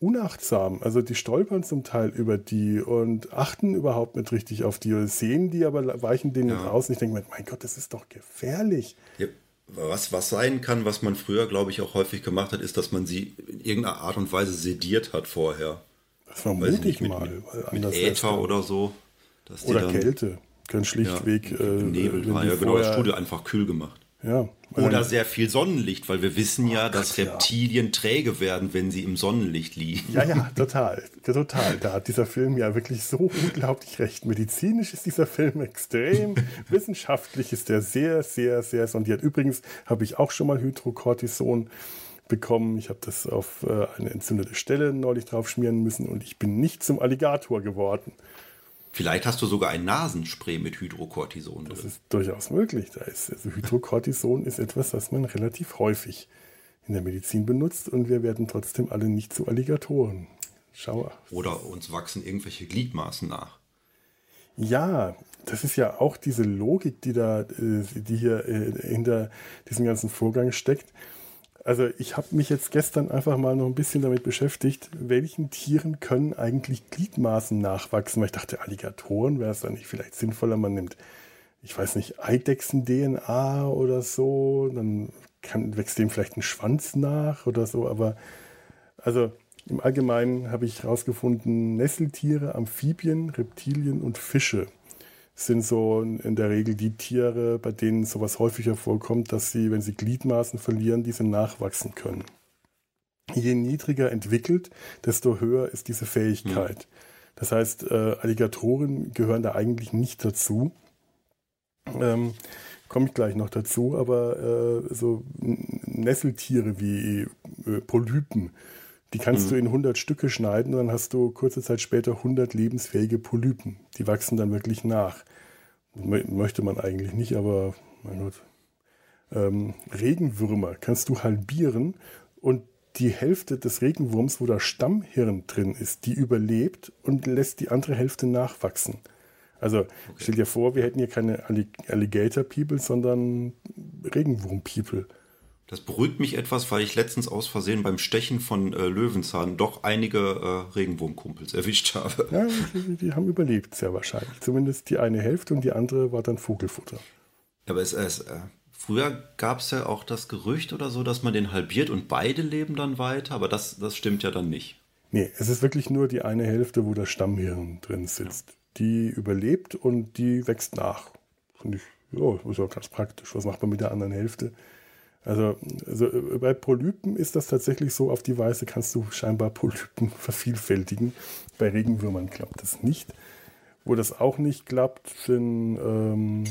unachtsam. Also die stolpern zum Teil über die und achten überhaupt nicht richtig auf die, sehen die, aber weichen denen ja. aus. Und ich denke mir, mein Gott, das ist doch gefährlich. Ja, was, was sein kann, was man früher, glaube ich, auch häufig gemacht hat, ist, dass man sie in irgendeiner Art und Weise sediert hat vorher. Das vermute ich mal. Mit, mit Äther oder so. oder Kälte. Können schlichtweg. Ja, äh, Nebel war ja genau das Studio einfach kühl gemacht. Ja. Oder sehr viel Sonnenlicht, weil wir wissen ja, oh, dass Gott, Reptilien ja. träge werden, wenn sie im Sonnenlicht liegen. Ja, ja, total. Total. Da hat dieser Film ja wirklich so unglaublich recht. Medizinisch ist dieser Film extrem. Wissenschaftlich ist er sehr, sehr, sehr sondiert. Übrigens habe ich auch schon mal Hydrocortison bekommen. Ich habe das auf äh, eine entzündete Stelle neulich drauf schmieren müssen und ich bin nicht zum Alligator geworden. Vielleicht hast du sogar ein Nasenspray mit Hydrocortison drin. Das ist durchaus möglich. Da ist, also Hydrocortison ist etwas, das man relativ häufig in der Medizin benutzt und wir werden trotzdem alle nicht zu Alligatoren. Schau. Oder uns wachsen irgendwelche Gliedmaßen nach. Ja, das ist ja auch diese Logik, die da, äh, die hier äh, hinter diesem ganzen Vorgang steckt. Also ich habe mich jetzt gestern einfach mal noch ein bisschen damit beschäftigt, welchen Tieren können eigentlich Gliedmaßen nachwachsen. Weil ich dachte, Alligatoren wäre es dann nicht vielleicht sinnvoller, man nimmt, ich weiß nicht, Eidechsen-DNA oder so, dann kann, wächst dem vielleicht ein Schwanz nach oder so, aber also im Allgemeinen habe ich herausgefunden, Nesseltiere, Amphibien, Reptilien und Fische sind so in der Regel die Tiere, bei denen sowas häufiger vorkommt, dass sie, wenn sie Gliedmaßen verlieren, diese nachwachsen können. Je niedriger entwickelt, desto höher ist diese Fähigkeit. Mhm. Das heißt, äh, Alligatoren gehören da eigentlich nicht dazu. Ähm, Komme ich gleich noch dazu, aber äh, so Nesseltiere wie äh, Polypen, die kannst mhm. du in 100 Stücke schneiden und dann hast du kurze Zeit später 100 lebensfähige Polypen. Die wachsen dann wirklich nach. Möchte man eigentlich nicht, aber mein Gott. Ähm, Regenwürmer kannst du halbieren und die Hälfte des Regenwurms, wo das Stammhirn drin ist, die überlebt und lässt die andere Hälfte nachwachsen. Also okay. stell dir vor, wir hätten hier keine Alligator People, sondern Regenwurm People. Das beruhigt mich etwas, weil ich letztens aus Versehen beim Stechen von äh, Löwenzahn doch einige äh, Regenwurmkumpels erwischt habe. Ja, die, die, haben überlebt, sehr wahrscheinlich. Zumindest die eine Hälfte und die andere war dann Vogelfutter. Aber es, es äh, früher gab es ja auch das Gerücht oder so, dass man den halbiert und beide leben dann weiter, aber das, das stimmt ja dann nicht. Nee, es ist wirklich nur die eine Hälfte, wo das Stammhirn drin sitzt. Ja. Die überlebt und die wächst nach. Finde ich, ja, ist ja ganz praktisch. Was macht man mit der anderen Hälfte? Also, also äh, bei Polypen ist das tatsächlich so, auf die Weise kannst du scheinbar Polypen vervielfältigen. Bei Regenwürmern klappt das nicht. Wo das auch nicht klappt, sind, ähm,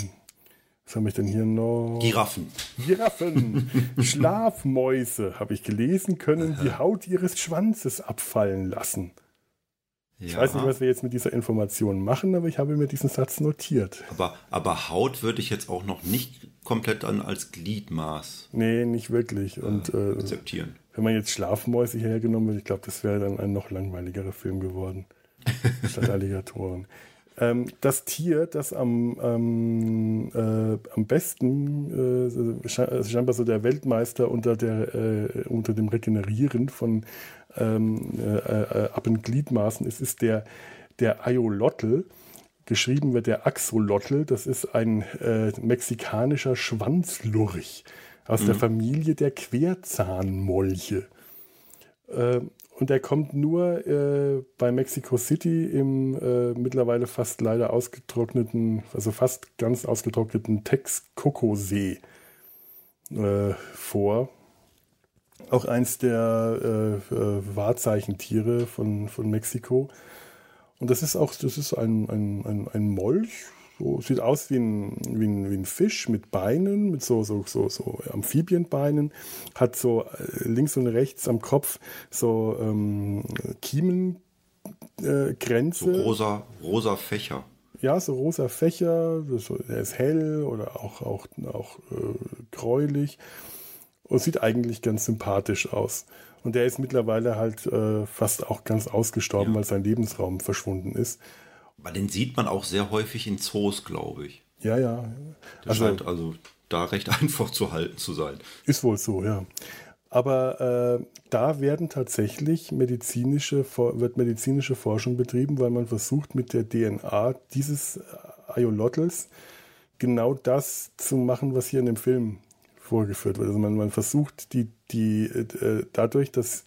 was habe ich denn hier noch? Giraffen. Giraffen. Schlafmäuse, habe ich gelesen, können die Haut ihres Schwanzes abfallen lassen. Ich weiß nicht, was wir jetzt mit dieser Information machen, aber ich habe mir diesen Satz notiert. Aber, aber Haut würde ich jetzt auch noch nicht komplett an als Gliedmaß. Nee, nicht wirklich. Und, äh, akzeptieren. Wenn man jetzt Schlafmäuse hergenommen wird, ich glaube, das wäre dann ein noch langweiligerer Film geworden. statt Alligatoren. Ähm, das Tier, das am, ähm, äh, am besten, äh, scheinbar so der Weltmeister unter, der, äh, unter dem Regenerieren von ähm, äh, äh, Appengliedmaßen ist, ist der, der Ayolotl. Geschrieben wird der Axolotl. Das ist ein äh, mexikanischer Schwanzlurch aus mhm. der Familie der Querzahnmolche. Äh, und der kommt nur äh, bei Mexico City im äh, mittlerweile fast leider ausgetrockneten, also fast ganz ausgetrockneten Texcoco-See äh, vor. Auch eins der äh, äh, Wahrzeichentiere von, von Mexiko. Und das ist auch, das ist ein, ein, ein, ein Molch, so, sieht aus wie ein, wie, ein, wie ein Fisch mit Beinen, mit so, so, so, so Amphibienbeinen, hat so äh, links und rechts am Kopf so ähm, Kiemengrenze. Äh, so rosa, rosa Fächer. Ja, so rosa Fächer, der ist hell oder auch, auch, auch äh, gräulich und sieht eigentlich ganz sympathisch aus. Und der ist mittlerweile halt äh, fast auch ganz ausgestorben, ja. weil sein Lebensraum verschwunden ist. Aber den sieht man auch sehr häufig in Zoos, glaube ich. Ja, ja. Der also, scheint also da recht einfach zu halten zu sein. Ist wohl so, ja. Aber äh, da werden tatsächlich medizinische, wird medizinische Forschung betrieben, weil man versucht mit der DNA dieses Ayolotls genau das zu machen, was hier in dem Film vorgeführt wird. Also man, man versucht die, die äh, dadurch, dass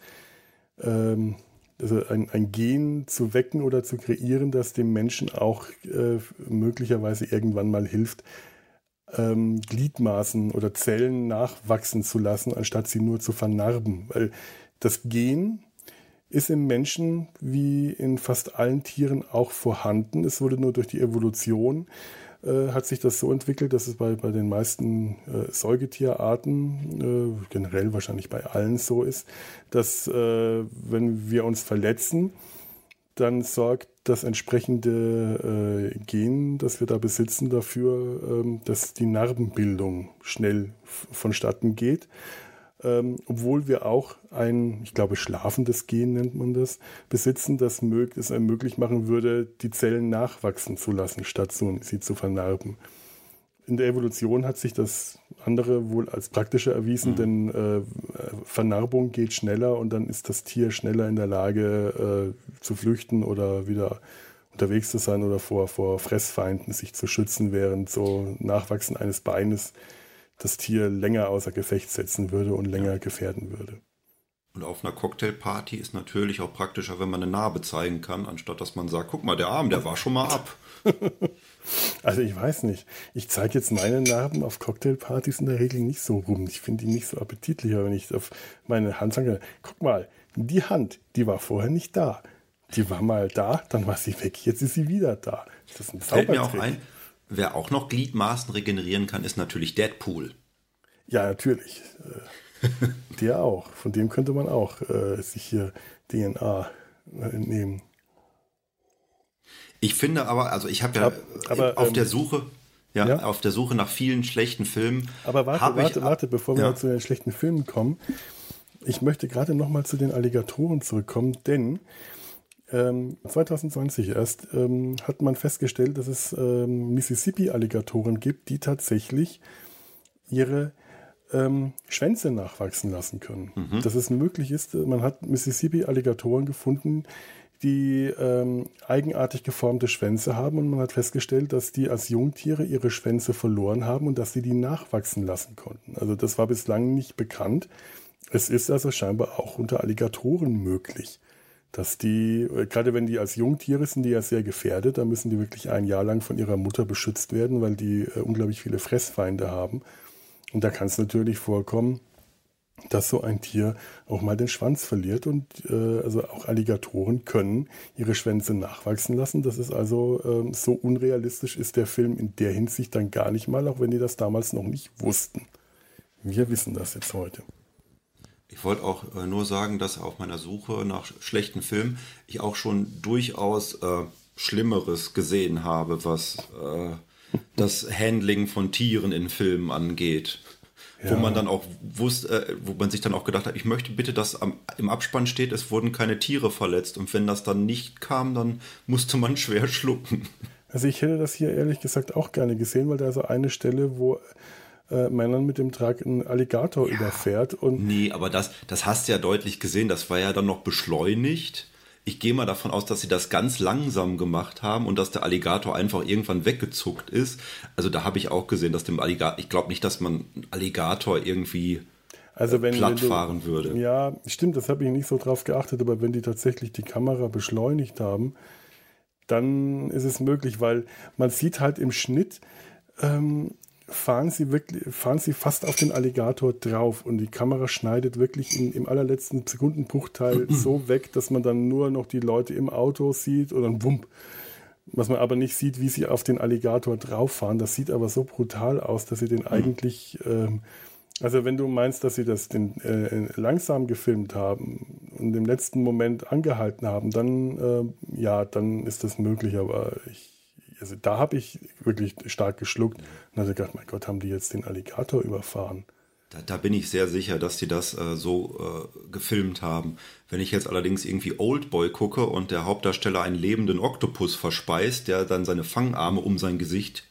ähm, also ein, ein Gen zu wecken oder zu kreieren, das dem Menschen auch äh, möglicherweise irgendwann mal hilft, ähm, Gliedmaßen oder Zellen nachwachsen zu lassen, anstatt sie nur zu vernarben. Weil das Gen ist im Menschen wie in fast allen Tieren auch vorhanden. Es wurde nur durch die Evolution äh, hat sich das so entwickelt, dass es bei, bei den meisten äh, Säugetierarten, äh, generell wahrscheinlich bei allen so ist, dass äh, wenn wir uns verletzen, dann sorgt das entsprechende äh, Gen, das wir da besitzen, dafür, ähm, dass die Narbenbildung schnell vonstatten geht ähm, obwohl wir auch ein, ich glaube, schlafendes Gen nennt man das, besitzen, das es einem möglich machen würde, die Zellen nachwachsen zu lassen, statt so, sie zu vernarben. In der Evolution hat sich das andere wohl als praktischer erwiesen, mhm. denn äh, Vernarbung geht schneller und dann ist das Tier schneller in der Lage äh, zu flüchten oder wieder unterwegs zu sein oder vor, vor Fressfeinden sich zu schützen, während so Nachwachsen eines Beines das Tier länger außer Gefecht setzen würde und länger ja. gefährden würde. Und auf einer Cocktailparty ist natürlich auch praktischer, wenn man eine Narbe zeigen kann, anstatt dass man sagt, guck mal, der Arm, der war schon mal ab. also ich weiß nicht. Ich zeige jetzt meine Narben auf Cocktailpartys in der Regel nicht so rum. Ich finde die nicht so appetitlicher, wenn ich auf meine Hand sage, guck mal, die Hand, die war vorher nicht da. Die war mal da, dann war sie weg, jetzt ist sie wieder da. Das ist ein Fällt mir auch ein, Wer auch noch Gliedmaßen regenerieren kann, ist natürlich Deadpool. Ja, natürlich. Äh, der auch. Von dem könnte man auch äh, sich hier DNA entnehmen. Ich finde aber, also ich habe ja aber, auf ähm, der Suche, ja, ja, auf der Suche nach vielen schlechten Filmen. Aber warte, warte, warte, bevor ja. wir zu den schlechten Filmen kommen. Ich möchte gerade noch mal zu den Alligatoren zurückkommen, denn ähm, 2020 erst ähm, hat man festgestellt, dass es ähm, Mississippi-Alligatoren gibt, die tatsächlich ihre ähm, Schwänze nachwachsen lassen können. Mhm. Dass es möglich ist, man hat Mississippi-Alligatoren gefunden, die ähm, eigenartig geformte Schwänze haben und man hat festgestellt, dass die als Jungtiere ihre Schwänze verloren haben und dass sie die nachwachsen lassen konnten. Also das war bislang nicht bekannt. Es ist also scheinbar auch unter Alligatoren möglich dass die, äh, gerade wenn die als Jungtiere sind, die ja sehr gefährdet, da müssen die wirklich ein Jahr lang von ihrer Mutter beschützt werden, weil die äh, unglaublich viele Fressfeinde haben. Und da kann es natürlich vorkommen, dass so ein Tier auch mal den Schwanz verliert und äh, also auch Alligatoren können ihre Schwänze nachwachsen lassen. Das ist also äh, so unrealistisch ist der Film in der Hinsicht dann gar nicht mal, auch wenn die das damals noch nicht wussten. Wir wissen das jetzt heute. Ich wollte auch äh, nur sagen, dass auf meiner Suche nach schlechten Filmen ich auch schon durchaus äh, Schlimmeres gesehen habe, was äh, das Handling von Tieren in Filmen angeht. Ja. Wo man dann auch wusste, äh, wo man sich dann auch gedacht hat, ich möchte bitte, dass am, im Abspann steht, es wurden keine Tiere verletzt. Und wenn das dann nicht kam, dann musste man schwer schlucken. Also ich hätte das hier ehrlich gesagt auch gerne gesehen, weil da so eine Stelle, wo äh, Männern mit dem Truck einen Alligator ja. überfährt. Und nee, aber das, das hast du ja deutlich gesehen. Das war ja dann noch beschleunigt. Ich gehe mal davon aus, dass sie das ganz langsam gemacht haben und dass der Alligator einfach irgendwann weggezuckt ist. Also da habe ich auch gesehen, dass dem Alligator, ich glaube nicht, dass man Alligator irgendwie also wenn, platt wenn du, fahren würde. Ja, stimmt, das habe ich nicht so drauf geachtet, aber wenn die tatsächlich die Kamera beschleunigt haben, dann ist es möglich, weil man sieht halt im Schnitt, ähm, fahren sie wirklich, fahren sie fast auf den Alligator drauf und die Kamera schneidet wirklich in, im allerletzten Sekundenbruchteil so weg, dass man dann nur noch die Leute im Auto sieht oder ein Wump. Was man aber nicht sieht, wie sie auf den Alligator drauf fahren. Das sieht aber so brutal aus, dass sie den hm. eigentlich, ähm, also wenn du meinst, dass sie das den, äh, langsam gefilmt haben und im letzten Moment angehalten haben, dann äh, ja, dann ist das möglich, aber ich also da habe ich wirklich stark geschluckt und hatte gedacht, mein Gott, haben die jetzt den Alligator überfahren? Da, da bin ich sehr sicher, dass die das äh, so äh, gefilmt haben. Wenn ich jetzt allerdings irgendwie Oldboy gucke und der Hauptdarsteller einen lebenden Oktopus verspeist, der dann seine Fangarme um sein Gesicht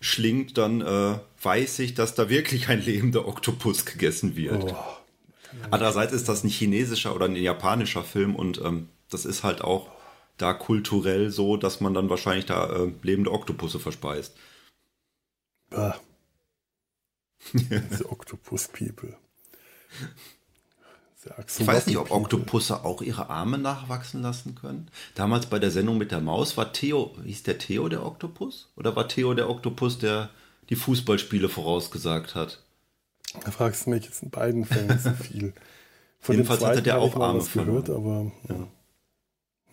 schlingt, dann äh, weiß ich, dass da wirklich ein lebender Oktopus gegessen wird. Oh. Andererseits ist das ein chinesischer oder ein japanischer Film und ähm, das ist halt auch da kulturell so, dass man dann wahrscheinlich da äh, lebende Oktopusse verspeist. Bah. Diese Octopus-People. Ich weiß nicht, ob Oktopusse auch ihre Arme nachwachsen lassen können. Damals bei der Sendung mit der Maus war Theo, hieß der Theo der Oktopus? Oder war Theo der Oktopus, der die Fußballspiele vorausgesagt hat? Da fragst du mich jetzt in beiden Fällen so viel. Von Jedenfalls hatte der auch Arme gehört, aber ja.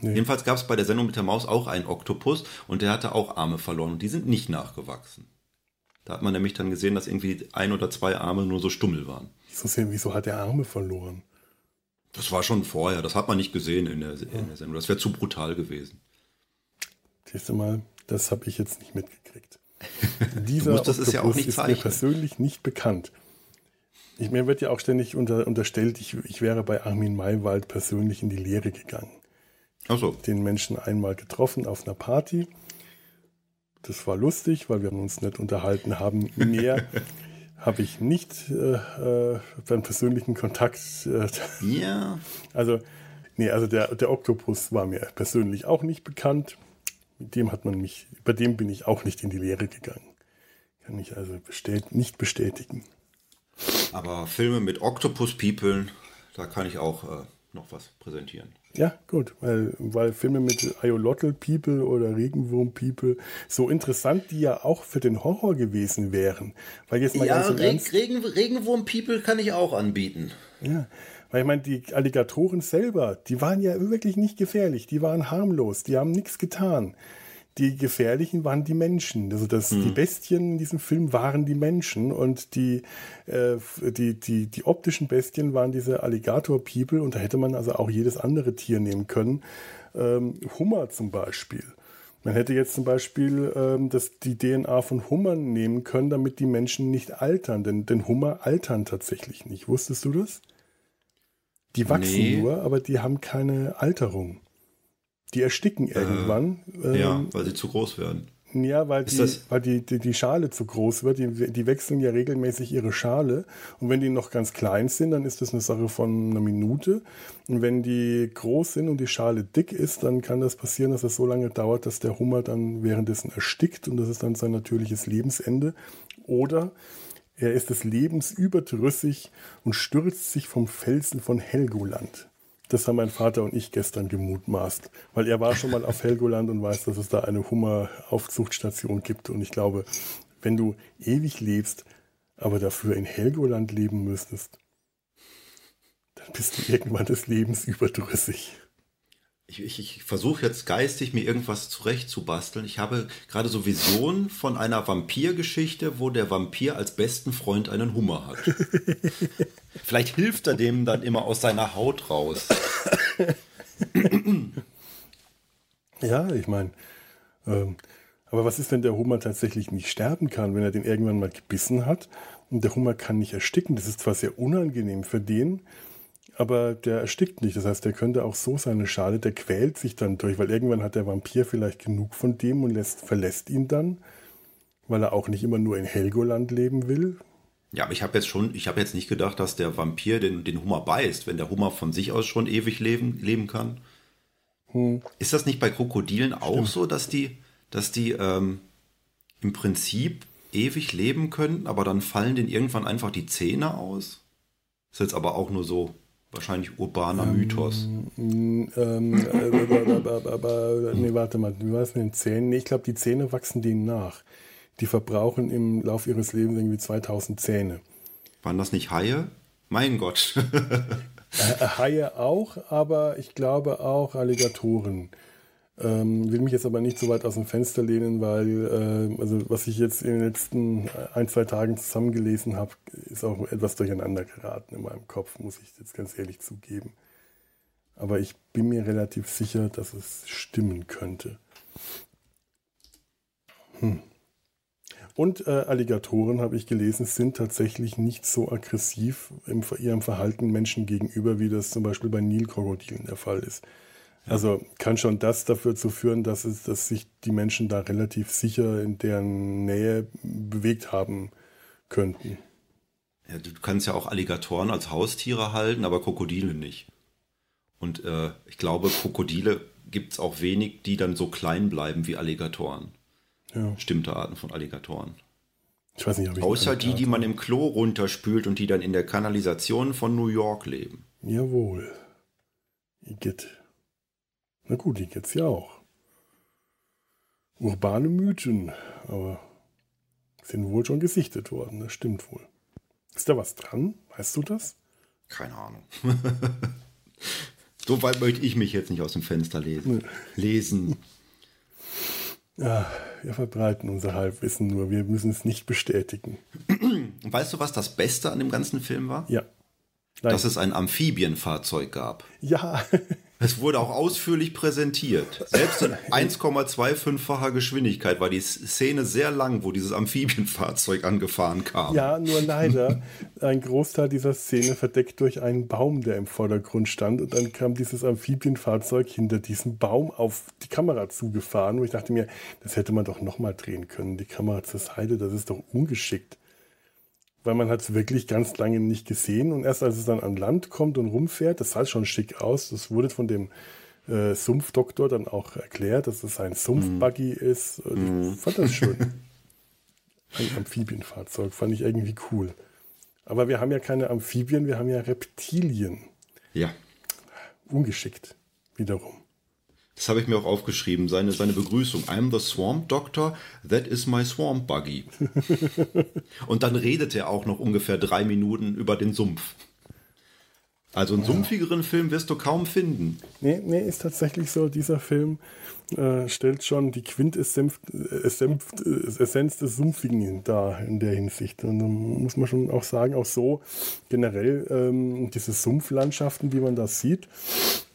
Nee. Jedenfalls gab es bei der Sendung mit der Maus auch einen Oktopus und der hatte auch Arme verloren und die sind nicht nachgewachsen. Da hat man nämlich dann gesehen, dass irgendwie ein oder zwei Arme nur so stummel waren. Wieso, wieso hat er Arme verloren? Das war schon vorher, das hat man nicht gesehen in der, in der Sendung. Das wäre zu brutal gewesen. Siehst du mal, das habe ich jetzt nicht mitgekriegt. Dieser musst, Oktopus ja ist mir persönlich nicht bekannt. Ich, mir wird ja auch ständig unter, unterstellt, ich, ich wäre bei Armin Maywald persönlich in die Lehre gegangen. So. Den Menschen einmal getroffen auf einer Party. Das war lustig, weil wir uns nicht unterhalten haben. Mehr habe ich nicht äh, äh, beim persönlichen Kontakt. Äh, ja. Also, nee, also der, der Oktopus war mir persönlich auch nicht bekannt. Mit dem hat man mich, bei dem bin ich auch nicht in die Lehre gegangen. Kann ich also bestät, nicht bestätigen. Aber Filme mit Octopus-People, da kann ich auch äh, noch was präsentieren. Ja, gut, weil, weil Filme mit Ayolotl People oder Regenwurm People so interessant, die ja auch für den Horror gewesen wären. Weil jetzt mal ja, ganz Reg Regen Regenwurm People kann ich auch anbieten. Ja, weil ich meine, die Alligatoren selber, die waren ja wirklich nicht gefährlich, die waren harmlos, die haben nichts getan die Gefährlichen waren die Menschen. Also das, mhm. die Bestien in diesem Film waren die Menschen und die, äh, die, die, die optischen Bestien waren diese Alligator-People und da hätte man also auch jedes andere Tier nehmen können. Ähm, Hummer zum Beispiel. Man hätte jetzt zum Beispiel ähm, das, die DNA von Hummern nehmen können, damit die Menschen nicht altern, denn, denn Hummer altern tatsächlich nicht. Wusstest du das? Die wachsen nee. nur, aber die haben keine Alterung. Die ersticken äh, irgendwann. Äh, ja, weil sie zu groß werden. Ja, weil, die, weil die, die, die, Schale zu groß wird. Die, die wechseln ja regelmäßig ihre Schale. Und wenn die noch ganz klein sind, dann ist das eine Sache von einer Minute. Und wenn die groß sind und die Schale dick ist, dann kann das passieren, dass es so lange dauert, dass der Hummer dann währenddessen erstickt. Und das ist dann sein natürliches Lebensende. Oder er ist des Lebens überdrüssig und stürzt sich vom Felsen von Helgoland. Das haben mein Vater und ich gestern gemutmaßt, weil er war schon mal auf Helgoland und weiß, dass es da eine Hummeraufzuchtstation gibt. Und ich glaube, wenn du ewig lebst, aber dafür in Helgoland leben müsstest, dann bist du irgendwann des Lebens überdrüssig. Ich, ich, ich versuche jetzt geistig mir irgendwas zurechtzubasteln. Ich habe gerade so Visionen von einer Vampirgeschichte, wo der Vampir als besten Freund einen Hummer hat. Vielleicht hilft er dem dann immer aus seiner Haut raus. ja, ich meine, ähm, aber was ist, wenn der Hummer tatsächlich nicht sterben kann, wenn er den irgendwann mal gebissen hat und der Hummer kann nicht ersticken? Das ist zwar sehr unangenehm für den, aber der erstickt nicht. Das heißt, der könnte auch so seine Schale, der quält sich dann durch, weil irgendwann hat der Vampir vielleicht genug von dem und lässt, verlässt ihn dann, weil er auch nicht immer nur in Helgoland leben will. Ja, aber ich habe jetzt schon, ich habe jetzt nicht gedacht, dass der Vampir den, den Hummer beißt, wenn der Hummer von sich aus schon ewig leben, leben kann. Hm. Ist das nicht bei Krokodilen auch Stimmt. so, dass die, dass die ähm, im Prinzip ewig leben könnten, aber dann fallen denen irgendwann einfach die Zähne aus? Ist jetzt aber auch nur so wahrscheinlich urbaner ähm, Mythos. Ähm, äh, aber, nee, warte mal, wie war es mit den Zähnen? Nee, ich glaube, die Zähne wachsen denen nach. Die verbrauchen im Lauf ihres Lebens irgendwie 2000 Zähne. Waren das nicht Haie? Mein Gott. Äh, Haie auch, aber ich glaube auch Alligatoren. Ähm, will mich jetzt aber nicht so weit aus dem Fenster lehnen, weil äh, also was ich jetzt in den letzten ein, zwei Tagen zusammengelesen habe, ist auch etwas durcheinander geraten in meinem Kopf, muss ich jetzt ganz ehrlich zugeben. Aber ich bin mir relativ sicher, dass es stimmen könnte. Hm. Und äh, Alligatoren, habe ich gelesen, sind tatsächlich nicht so aggressiv in ihrem Verhalten Menschen gegenüber, wie das zum Beispiel bei Nilkrokodilen der Fall ist. Also kann schon das dafür zu führen, dass, es, dass sich die Menschen da relativ sicher in deren Nähe bewegt haben könnten. Ja, du kannst ja auch Alligatoren als Haustiere halten, aber Krokodile nicht. Und äh, ich glaube, Krokodile gibt es auch wenig, die dann so klein bleiben wie Alligatoren. Ja. Bestimmte Arten von Alligatoren. Ich weiß nicht, ob ich Außer die, die man im Klo runterspült und die dann in der Kanalisation von New York leben. Jawohl. Igitt. Na gut, die gibt's ja auch. Urbane Mythen, aber sind wohl schon gesichtet worden, das stimmt wohl. Ist da was dran? Weißt du das? Keine Ahnung. so weit möchte ich mich jetzt nicht aus dem Fenster lesen. Nee. Lesen. Ja, wir verbreiten unser Halbwissen nur, wir müssen es nicht bestätigen. Weißt du, was das Beste an dem ganzen Film war? Ja. Nein. Dass es ein Amphibienfahrzeug gab. Ja. Es wurde auch ausführlich präsentiert. Selbst in 1,25-facher Geschwindigkeit war die Szene sehr lang, wo dieses Amphibienfahrzeug angefahren kam. Ja, nur leider ein Großteil dieser Szene verdeckt durch einen Baum, der im Vordergrund stand. Und dann kam dieses Amphibienfahrzeug hinter diesem Baum auf die Kamera zugefahren, wo ich dachte mir, das hätte man doch nochmal drehen können. Die Kamera zur Seite, das ist doch ungeschickt weil man hat es wirklich ganz lange nicht gesehen. Und erst als es dann an Land kommt und rumfährt, das sah schon schick aus. Das wurde von dem äh, Sumpfdoktor dann auch erklärt, dass es ein Sumpfbuggy mhm. ist. Ich mhm. fand das schön. ein Amphibienfahrzeug, fand ich irgendwie cool. Aber wir haben ja keine Amphibien, wir haben ja Reptilien. Ja. Ungeschickt, wiederum. Das habe ich mir auch aufgeschrieben, seine, seine Begrüßung. I'm the Swamp Doctor, that is my Swamp Buggy. Und dann redet er auch noch ungefähr drei Minuten über den Sumpf. Also einen ja. sumpfigeren Film wirst du kaum finden. Nee, nee, ist tatsächlich so, dieser Film äh, stellt schon die Quintessenz Essenz des Sumpfigen dar in der Hinsicht. Und dann muss man schon auch sagen, auch so generell ähm, diese Sumpflandschaften, die man da sieht,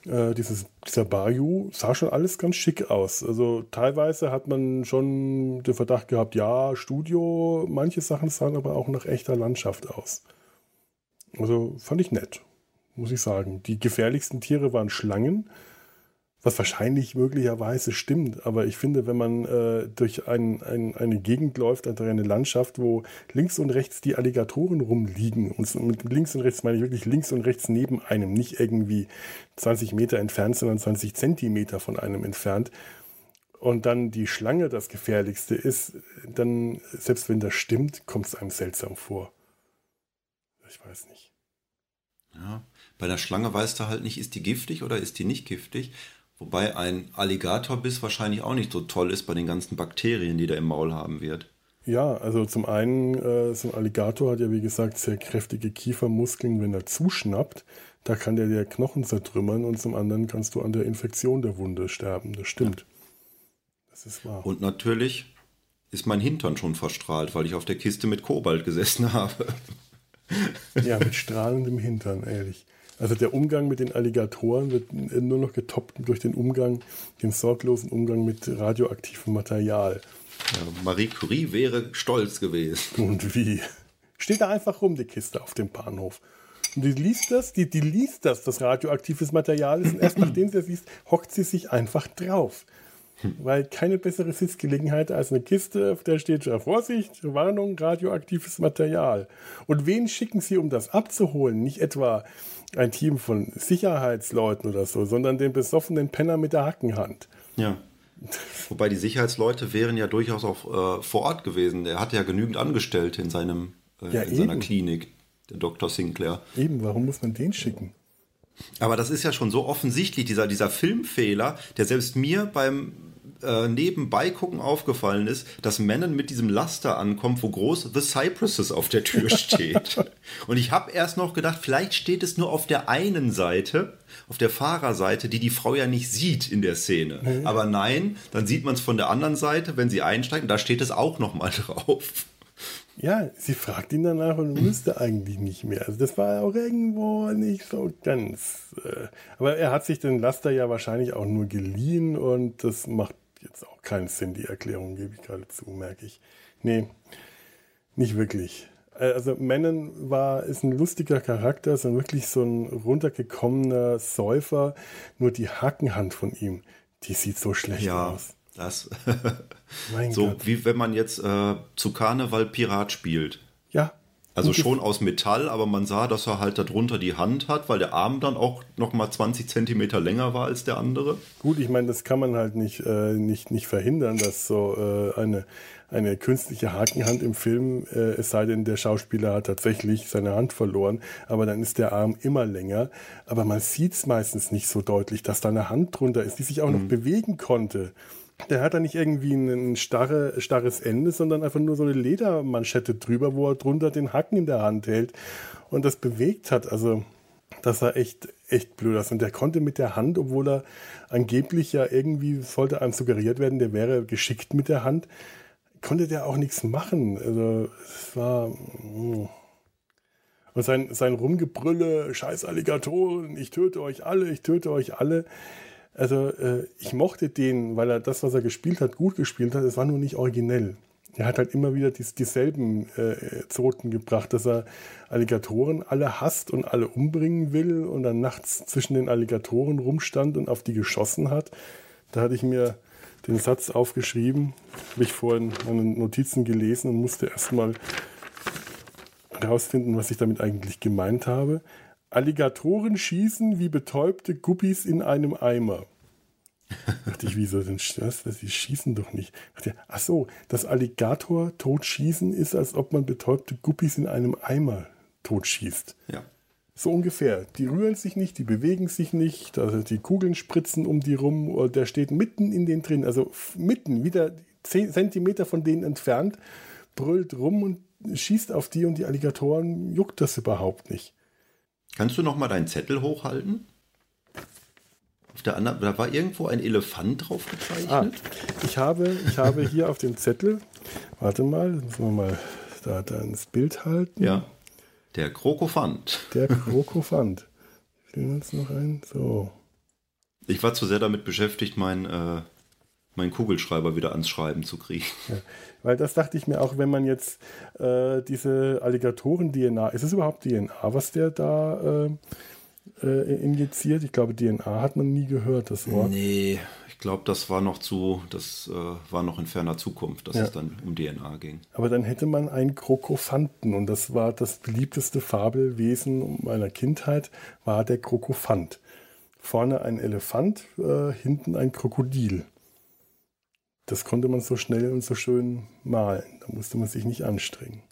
äh, dieses, dieser Bayou sah schon alles ganz schick aus. Also teilweise hat man schon den Verdacht gehabt, ja, Studio, manche Sachen sahen aber auch nach echter Landschaft aus. Also fand ich nett, muss ich sagen. Die gefährlichsten Tiere waren Schlangen was wahrscheinlich möglicherweise stimmt. Aber ich finde, wenn man äh, durch ein, ein, eine Gegend läuft, durch eine Landschaft, wo links und rechts die Alligatoren rumliegen, und mit links und rechts meine ich wirklich links und rechts neben einem, nicht irgendwie 20 Meter entfernt, sondern 20 Zentimeter von einem entfernt, und dann die Schlange das Gefährlichste ist, dann, selbst wenn das stimmt, kommt es einem seltsam vor. Ich weiß nicht. Ja, bei der Schlange weißt du halt nicht, ist die giftig oder ist die nicht giftig. Wobei ein Alligatorbiss wahrscheinlich auch nicht so toll ist bei den ganzen Bakterien, die der im Maul haben wird. Ja, also zum einen, äh, so ein Alligator hat ja wie gesagt sehr kräftige Kiefermuskeln, wenn er zuschnappt. Da kann der dir Knochen zertrümmern und zum anderen kannst du an der Infektion der Wunde sterben. Das stimmt. Ja. Das ist wahr. Und natürlich ist mein Hintern schon verstrahlt, weil ich auf der Kiste mit Kobalt gesessen habe. ja, mit strahlendem Hintern, ehrlich. Also der Umgang mit den Alligatoren wird nur noch getoppt durch den Umgang, den sorglosen Umgang mit radioaktivem Material. Ja, Marie Curie wäre stolz gewesen. Und wie? Steht da einfach rum, die Kiste auf dem Bahnhof. Und die liest das, die, die liest das, das radioaktives Material ist. Und erst nachdem sie das liest, hockt sie sich einfach drauf. Weil keine bessere Sitzgelegenheit als eine Kiste, auf der steht ja Vorsicht, Warnung, radioaktives Material. Und wen schicken sie, um das abzuholen? Nicht etwa ein Team von Sicherheitsleuten oder so, sondern den besoffenen Penner mit der Hackenhand. Ja. Wobei die Sicherheitsleute wären ja durchaus auch äh, vor Ort gewesen. Er hatte ja genügend Angestellte in, seinem, äh, ja, in seiner Klinik, der Dr. Sinclair. Eben, warum muss man den schicken? Aber das ist ja schon so offensichtlich, dieser, dieser Filmfehler, der selbst mir beim äh, nebenbei gucken aufgefallen ist, dass Mennen mit diesem Laster ankommt, wo groß The Cypresses auf der Tür steht. und ich habe erst noch gedacht, vielleicht steht es nur auf der einen Seite, auf der Fahrerseite, die die Frau ja nicht sieht in der Szene. Mhm. Aber nein, dann sieht man es von der anderen Seite, wenn sie einsteigt, da steht es auch noch mal drauf. Ja, sie fragt ihn danach und wusste eigentlich nicht mehr. Also das war auch irgendwo nicht so ganz. Äh, aber er hat sich den Laster ja wahrscheinlich auch nur geliehen und das macht jetzt auch keinen Sinn, die Erklärung gebe ich gerade zu, merke ich. Nee, nicht wirklich. Äh, also Mennen war, ist ein lustiger Charakter, ist wirklich so ein runtergekommener Säufer. Nur die Hackenhand von ihm, die sieht so schlecht ja, aus. Das. so Gott. wie wenn man jetzt äh, zu Karneval Pirat spielt. Ja, also schon aus Metall, aber man sah, dass er halt darunter die Hand hat, weil der Arm dann auch noch mal 20 Zentimeter länger war als der andere. Gut, ich meine, das kann man halt nicht, äh, nicht, nicht verhindern, dass so äh, eine, eine künstliche Hakenhand im Film, äh, es sei denn, der Schauspieler hat tatsächlich seine Hand verloren, aber dann ist der Arm immer länger. Aber man sieht es meistens nicht so deutlich, dass da eine Hand drunter ist, die sich auch mhm. noch bewegen konnte. Der hat da nicht irgendwie ein starre, starres Ende, sondern einfach nur so eine Ledermanschette drüber, wo er drunter den Hacken in der Hand hält und das bewegt hat. Also das sah echt, echt blöd. Und der konnte mit der Hand, obwohl er angeblich ja irgendwie sollte einem suggeriert werden, der wäre geschickt mit der Hand, konnte der auch nichts machen. Also es war. Mm. Und sein, sein Rumgebrülle, scheiß Alligatoren, ich töte euch alle, ich töte euch alle also äh, ich mochte den, weil er das, was er gespielt hat, gut gespielt hat. Es war nur nicht originell. Er hat halt immer wieder dies, dieselben äh, Zoten gebracht, dass er Alligatoren alle hasst und alle umbringen will und dann nachts zwischen den Alligatoren rumstand und auf die geschossen hat. Da hatte ich mir den Satz aufgeschrieben, habe ich vorhin meine Notizen gelesen und musste erstmal herausfinden, was ich damit eigentlich gemeint habe. Alligatoren schießen wie betäubte Guppies in einem Eimer. dachte ich, wieso denn das? Die schießen doch nicht. Dachte, ach so, das Alligator totschießen ist, als ob man betäubte Guppies in einem Eimer totschießt. Ja. So ungefähr. Die rühren sich nicht, die bewegen sich nicht, also die Kugeln spritzen um die rum, der steht mitten in den drin, also mitten, wieder 10 Zentimeter von denen entfernt, brüllt rum und schießt auf die und die Alligatoren juckt das überhaupt nicht. Kannst du noch mal deinen Zettel hochhalten? Auf der anderen, da war irgendwo ein Elefant drauf gezeichnet. Ah, ich, habe, ich habe hier auf dem Zettel, warte mal, müssen wir mal da, da ins Bild halten. Ja, der Krokofant. Der Krokofant. Fehlen uns noch ein? So. Ich war zu sehr damit beschäftigt, mein, äh, meinen Kugelschreiber wieder ans Schreiben zu kriegen. Ja, weil das dachte ich mir auch, wenn man jetzt äh, diese Alligatoren-DNA, ist es überhaupt DNA, was der da äh, äh, injiziert? Ich glaube, DNA hat man nie gehört, das Wort. Nee, ich glaube, das war noch zu, das äh, war noch in ferner Zukunft, dass ja. es dann um DNA ging. Aber dann hätte man einen Krokophanten und das war das beliebteste Fabelwesen meiner Kindheit, war der Krokophant. Vorne ein Elefant, äh, hinten ein Krokodil das konnte man so schnell und so schön malen. Da musste man sich nicht anstrengen.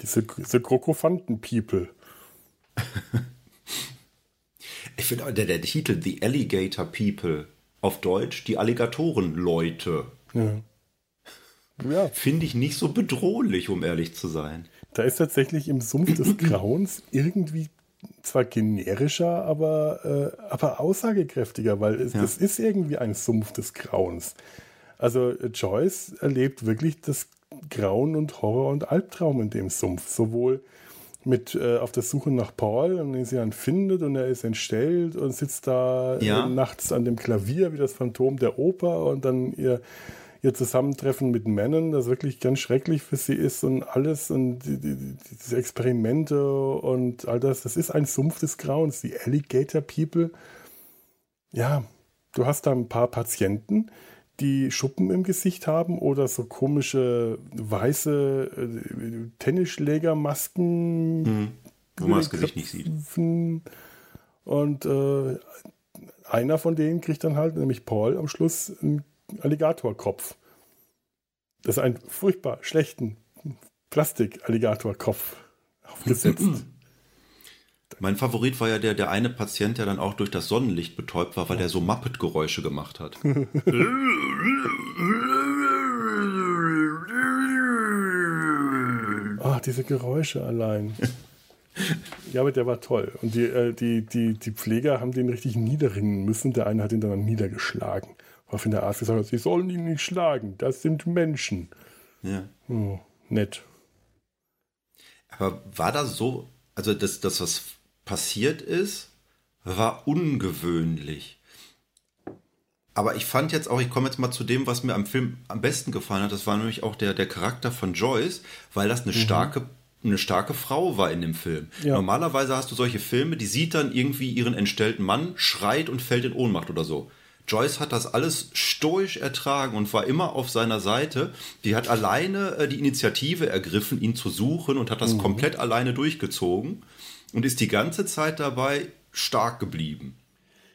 Diese, diese Krokophanten-People. ich finde der, der Titel The Alligator People auf Deutsch die Alligatoren-Leute. Ja. Ja. Finde ich nicht so bedrohlich, um ehrlich zu sein. Da ist tatsächlich im Sumpf des Grauens irgendwie zwar generischer, aber, äh, aber aussagekräftiger, weil es, ja. das ist irgendwie ein Sumpf des Grauens. Also Joyce erlebt wirklich das Grauen und Horror und Albtraum in dem Sumpf. Sowohl mit äh, auf der Suche nach Paul und den sie dann findet und er ist entstellt und sitzt da ja. äh, nachts an dem Klavier wie das Phantom der Oper und dann ihr ihr Zusammentreffen mit Männern, das wirklich ganz schrecklich für sie ist und alles und die, die, diese Experimente und all das, das ist ein Sumpf des Grauens, die Alligator People. Ja, du hast da ein paar Patienten, die Schuppen im Gesicht haben oder so komische weiße äh, Tennisschlägermasken. Mhm. Wo man das Gesicht nicht sieht. Und äh, einer von denen kriegt dann halt, nämlich Paul, am Schluss einen Alligatorkopf. Das ist ein furchtbar schlechten Plastik-Alligatorkopf aufgesetzt. Mein Favorit war ja der, der eine Patient, der dann auch durch das Sonnenlicht betäubt war, weil er so Muppet-Geräusche gemacht hat. Ah, diese Geräusche allein. Ja, aber der war toll. Und die, äh, die, die, die Pfleger haben den richtig niederringen müssen. Der eine hat ihn dann niedergeschlagen. Woraufhin der Arzt gesagt hat, sie sollen ihn nicht schlagen. Das sind Menschen. Ja. Oh, nett. Aber war das so, also das, das, was passiert ist, war ungewöhnlich. Aber ich fand jetzt auch, ich komme jetzt mal zu dem, was mir am Film am besten gefallen hat. Das war nämlich auch der, der Charakter von Joyce, weil das eine mhm. starke eine starke Frau war in dem Film. Ja. Normalerweise hast du solche Filme, die sieht dann irgendwie ihren entstellten Mann, schreit und fällt in Ohnmacht oder so. Joyce hat das alles stoisch ertragen und war immer auf seiner Seite. Die hat alleine äh, die Initiative ergriffen, ihn zu suchen und hat das mhm. komplett alleine durchgezogen und ist die ganze Zeit dabei stark geblieben.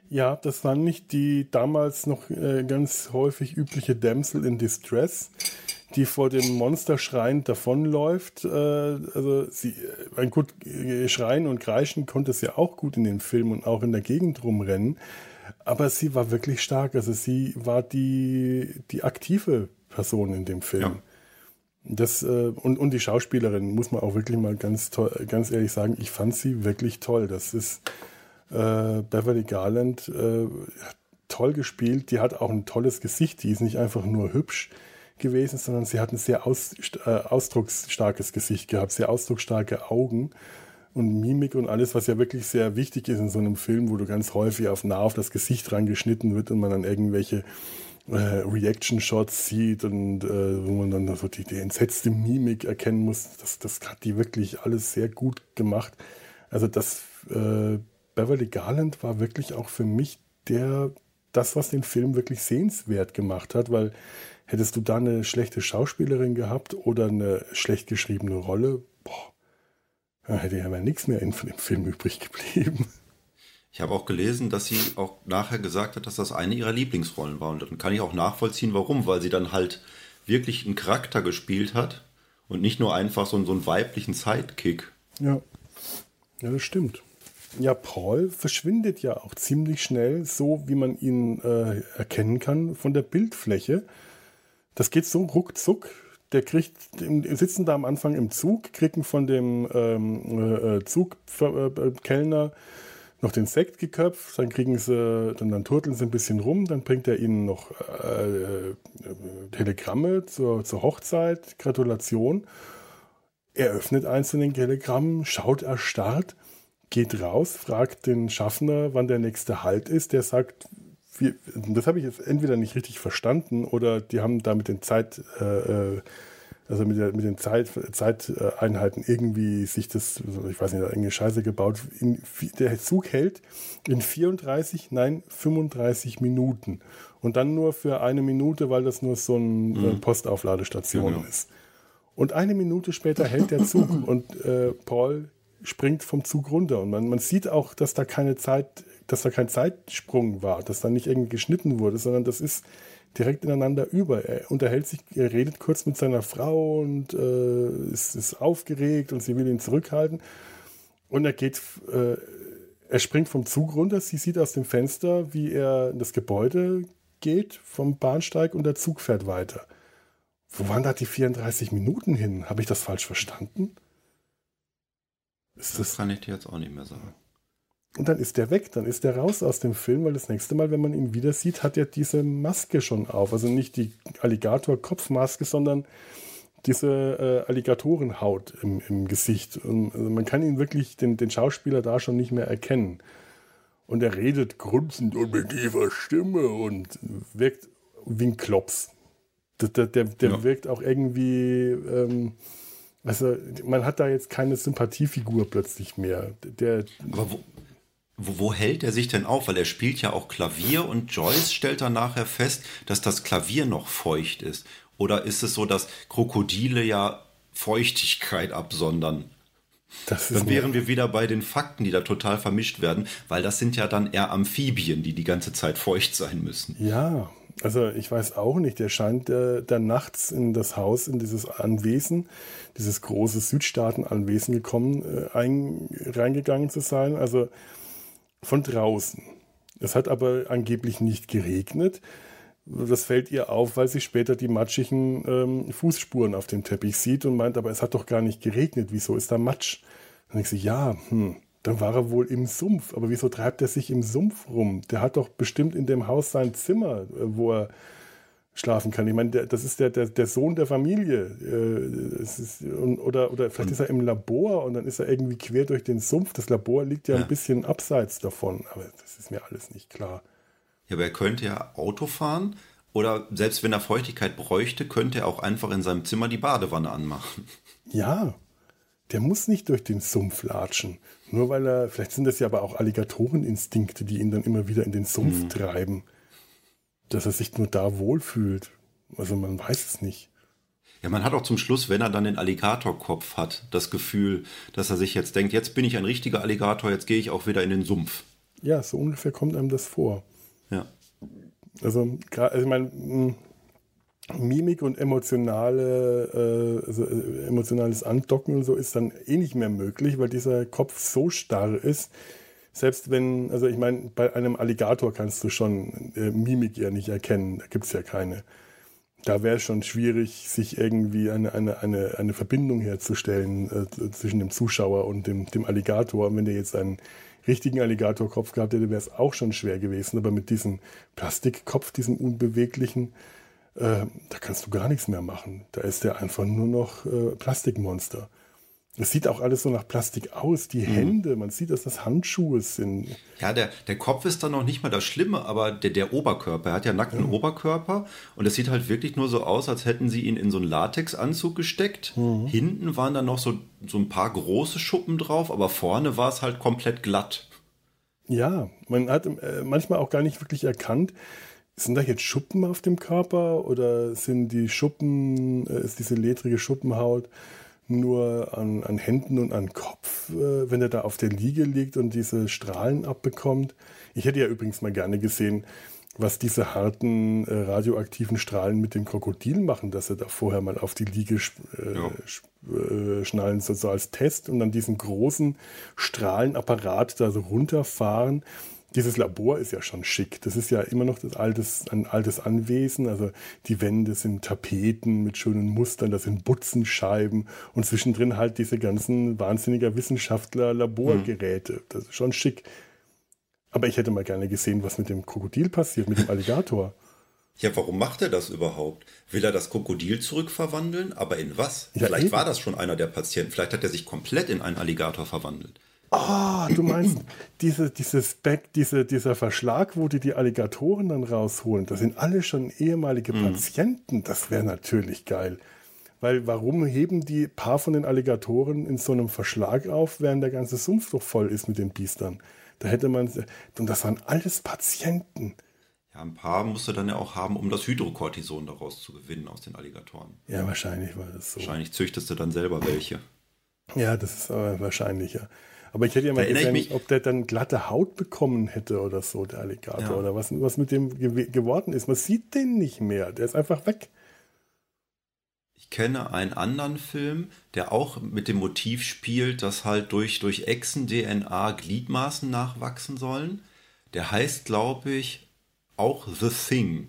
Ja, das war nicht die damals noch äh, ganz häufig übliche Damsel in Distress, die vor dem Monster schreiend davonläuft. Äh, also sie, äh, gut, äh, schreien und kreischen konnte sie auch gut in den Filmen und auch in der Gegend rumrennen. Aber sie war wirklich stark. Also sie war die, die aktive Person in dem Film. Ja. Das, äh, und, und die Schauspielerin, muss man auch wirklich mal ganz, toll, ganz ehrlich sagen, ich fand sie wirklich toll. Das ist äh, Beverly Garland äh, toll gespielt. Die hat auch ein tolles Gesicht. Die ist nicht einfach nur hübsch gewesen, sondern sie hat ein sehr aus, äh, ausdrucksstarkes Gesicht gehabt, sehr ausdrucksstarke Augen und Mimik und alles, was ja wirklich sehr wichtig ist in so einem Film, wo du ganz häufig auf nah auf das Gesicht reingeschnitten wird und man dann irgendwelche äh, Reaction-Shots sieht und äh, wo man dann so die, die, entsetzte Mimik erkennen muss. Das, das hat die wirklich alles sehr gut gemacht. Also das äh, Beverly Garland war wirklich auch für mich der das, was den Film wirklich sehenswert gemacht hat, weil hättest du da eine schlechte Schauspielerin gehabt oder eine schlecht geschriebene Rolle, boah, da hätte ja mal nichts mehr dem Film übrig geblieben. Ich habe auch gelesen, dass sie auch nachher gesagt hat, dass das eine ihrer Lieblingsrollen war. Und dann kann ich auch nachvollziehen, warum. Weil sie dann halt wirklich einen Charakter gespielt hat und nicht nur einfach so, so einen weiblichen Sidekick. Ja. Ja, das stimmt. Ja, Paul verschwindet ja auch ziemlich schnell, so wie man ihn äh, erkennen kann, von der Bildfläche. Das geht so ruckzuck der kriegt, sitzen da am Anfang im Zug, kriegen von dem ähm, äh, Zugkellner noch den Sekt geköpft, dann kriegen sie, dann, dann turteln sie ein bisschen rum, dann bringt er ihnen noch äh, äh, Telegramme zur, zur Hochzeit, Gratulation. Er öffnet den Telegrammen, schaut erstarrt, geht raus, fragt den Schaffner, wann der nächste Halt ist. Der sagt, wir, das habe ich jetzt entweder nicht richtig verstanden oder die haben da mit den Zeit, äh, äh, also mit, der, mit den Zeit, Zeiteinheiten irgendwie sich das, ich weiß nicht, irgendeine Scheiße gebaut. In, der Zug hält in 34, nein, 35 Minuten. Und dann nur für eine Minute, weil das nur so eine mhm. Postaufladestation genau. ist. Und eine Minute später hält der Zug und äh, Paul springt vom Zug runter. Und man, man sieht auch, dass da keine Zeit dass da kein Zeitsprung war, dass da nicht irgendwie geschnitten wurde, sondern das ist direkt ineinander über. Er unterhält sich, er redet kurz mit seiner Frau und äh, ist, ist aufgeregt und sie will ihn zurückhalten. Und er geht, äh, er springt vom Zug runter, sie sieht aus dem Fenster, wie er in das Gebäude geht vom Bahnsteig und der Zug fährt weiter. Wo waren da die 34 Minuten hin? Habe ich das falsch verstanden? Das, das kann ich dir jetzt auch nicht mehr sagen. Und dann ist der weg, dann ist der raus aus dem Film, weil das nächste Mal, wenn man ihn wieder sieht, hat er diese Maske schon auf. Also nicht die Alligator-Kopfmaske, sondern diese äh, Alligatorenhaut im, im Gesicht. Und, also man kann ihn wirklich, den, den Schauspieler da schon nicht mehr erkennen. Und er redet grunzend und mit tiefer Stimme und wirkt wie ein Klops. Der, der, der, der ja. wirkt auch irgendwie, ähm, also man hat da jetzt keine Sympathiefigur plötzlich mehr. Der, Aber wo, wo, wo, hält er sich denn auf? Weil er spielt ja auch Klavier und Joyce stellt dann nachher fest, dass das Klavier noch feucht ist. Oder ist es so, dass Krokodile ja Feuchtigkeit absondern? dann wären wir wieder bei den Fakten, die da total vermischt werden, weil das sind ja dann eher Amphibien, die die ganze Zeit feucht sein müssen. Ja, also ich weiß auch nicht. Der scheint äh, dann nachts in das Haus, in dieses Anwesen, dieses große Südstaaten-Anwesen gekommen, äh, ein, reingegangen zu sein. Also von draußen. Es hat aber angeblich nicht geregnet. Das fällt ihr auf, weil sie später die matschigen ähm, Fußspuren auf dem Teppich sieht und meint, aber es hat doch gar nicht geregnet. Wieso ist da Matsch? Dann denkt sie, ja, hm, dann war er wohl im Sumpf. Aber wieso treibt er sich im Sumpf rum? Der hat doch bestimmt in dem Haus sein Zimmer, äh, wo er schlafen kann. Ich meine, der, das ist der, der, der Sohn der Familie. Äh, ist, oder, oder vielleicht ist er im Labor und dann ist er irgendwie quer durch den Sumpf. Das Labor liegt ja, ja, ein bisschen abseits davon, aber das ist mir alles nicht klar. Ja, aber er könnte ja Auto fahren oder selbst wenn er Feuchtigkeit bräuchte, könnte er auch einfach in seinem Zimmer die Badewanne anmachen. Ja, der muss nicht durch den Sumpf latschen. Nur weil er, vielleicht sind das ja aber auch Alligatoreninstinkte, die ihn dann immer wieder in den Sumpf mhm. treiben dass er sich nur da wohlfühlt. Also man weiß es nicht. Ja, man hat auch zum Schluss, wenn er dann den Alligatorkopf hat, das Gefühl, dass er sich jetzt denkt, jetzt bin ich ein richtiger Alligator, jetzt gehe ich auch wieder in den Sumpf. Ja, so ungefähr kommt einem das vor. Ja. Also, also ich meine, Mimik und emotionale, äh, also äh, emotionales Andocken und so ist dann eh nicht mehr möglich, weil dieser Kopf so starr ist, selbst wenn, also ich meine, bei einem Alligator kannst du schon äh, Mimik ja nicht erkennen, da gibt es ja keine. Da wäre es schon schwierig, sich irgendwie eine, eine, eine, eine Verbindung herzustellen äh, zwischen dem Zuschauer und dem, dem Alligator. Und wenn der jetzt einen richtigen Alligatorkopf gehabt hätte, wäre es auch schon schwer gewesen. Aber mit diesem Plastikkopf, diesem unbeweglichen, äh, da kannst du gar nichts mehr machen. Da ist der einfach nur noch äh, Plastikmonster. Es sieht auch alles so nach Plastik aus. Die mhm. Hände, man sieht, dass das Handschuhe sind. Ja, der, der Kopf ist dann noch nicht mal das Schlimme, aber der, der Oberkörper, er hat ja nackten mhm. Oberkörper und es sieht halt wirklich nur so aus, als hätten sie ihn in so einen Latexanzug gesteckt. Mhm. Hinten waren dann noch so, so ein paar große Schuppen drauf, aber vorne war es halt komplett glatt. Ja, man hat äh, manchmal auch gar nicht wirklich erkannt, sind da jetzt Schuppen auf dem Körper oder sind die Schuppen, äh, ist diese ledrige Schuppenhaut nur an, an Händen und an Kopf, äh, wenn er da auf der Liege liegt und diese Strahlen abbekommt. Ich hätte ja übrigens mal gerne gesehen, was diese harten äh, radioaktiven Strahlen mit dem Krokodil machen, dass er da vorher mal auf die Liege äh, ja. äh, schnallen soll, so als Test und dann diesen großen Strahlenapparat da so runterfahren dieses Labor ist ja schon schick. Das ist ja immer noch das altes, ein altes Anwesen. Also die Wände sind Tapeten mit schönen Mustern, das sind Butzenscheiben und zwischendrin halt diese ganzen wahnsinniger Wissenschaftler Laborgeräte. Mhm. Das ist schon schick. Aber ich hätte mal gerne gesehen, was mit dem Krokodil passiert, mit dem Alligator. Ja, warum macht er das überhaupt? Will er das Krokodil zurückverwandeln? Aber in was? Ja, Vielleicht eben. war das schon einer der Patienten. Vielleicht hat er sich komplett in einen Alligator verwandelt. Ah, oh, du meinst, diese, dieses Back, diese, dieser Verschlag, wo die die Alligatoren dann rausholen, das sind alle schon ehemalige mhm. Patienten. Das wäre natürlich geil. Weil warum heben die paar von den Alligatoren in so einem Verschlag auf, während der ganze Sumpf doch voll ist mit den Biestern? Da hätte man, und das waren alles Patienten. Ja, ein paar musst du dann ja auch haben, um das Hydrocortison daraus zu gewinnen aus den Alligatoren. Ja, wahrscheinlich war das so. Wahrscheinlich züchtest du dann selber welche. Ja, das ist aber wahrscheinlicher. Aber ich hätte ja mal gesehen, ob der dann glatte Haut bekommen hätte oder so, der Alligator. Ja. Oder was, was mit dem ge geworden ist. Man sieht den nicht mehr. Der ist einfach weg. Ich kenne einen anderen Film, der auch mit dem Motiv spielt, dass halt durch, durch Echsen-DNA Gliedmaßen nachwachsen sollen. Der heißt, glaube ich, auch The Thing.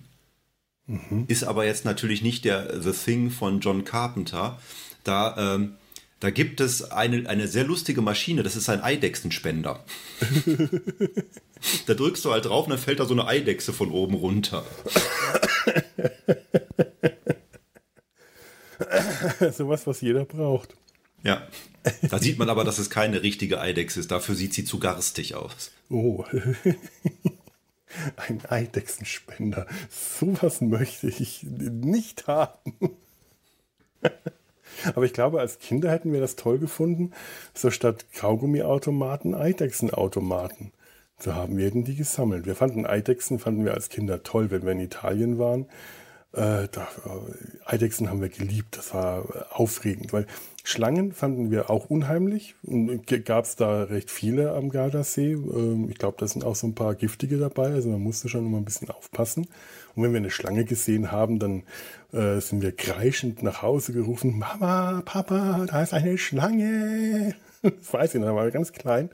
Mhm. Ist aber jetzt natürlich nicht der The Thing von John Carpenter. Da ähm, da gibt es eine, eine sehr lustige Maschine, das ist ein Eidechsenspender. da drückst du halt drauf und dann fällt da so eine Eidechse von oben runter. Sowas, was jeder braucht. Ja. Da sieht man aber, dass es keine richtige Eidechse ist. Dafür sieht sie zu garstig aus. Oh. Ein Eidechsenspender. Sowas möchte ich nicht haben. Aber ich glaube, als Kinder hätten wir das toll gefunden, so statt Kaugummiautomaten Eidechsenautomaten zu haben. Wir hätten die gesammelt. Wir fanden Eidechsen, fanden wir als Kinder toll, wenn wir in Italien waren. Äh, da, äh, Eidechsen haben wir geliebt, das war äh, aufregend, weil Schlangen fanden wir auch unheimlich. Und gab es da recht viele am Gardasee. Ähm, ich glaube, da sind auch so ein paar giftige dabei, also man musste schon immer ein bisschen aufpassen. Und wenn wir eine Schlange gesehen haben, dann äh, sind wir kreischend nach Hause gerufen, Mama, Papa, da ist eine Schlange. das weiß ich noch, da war ganz klein.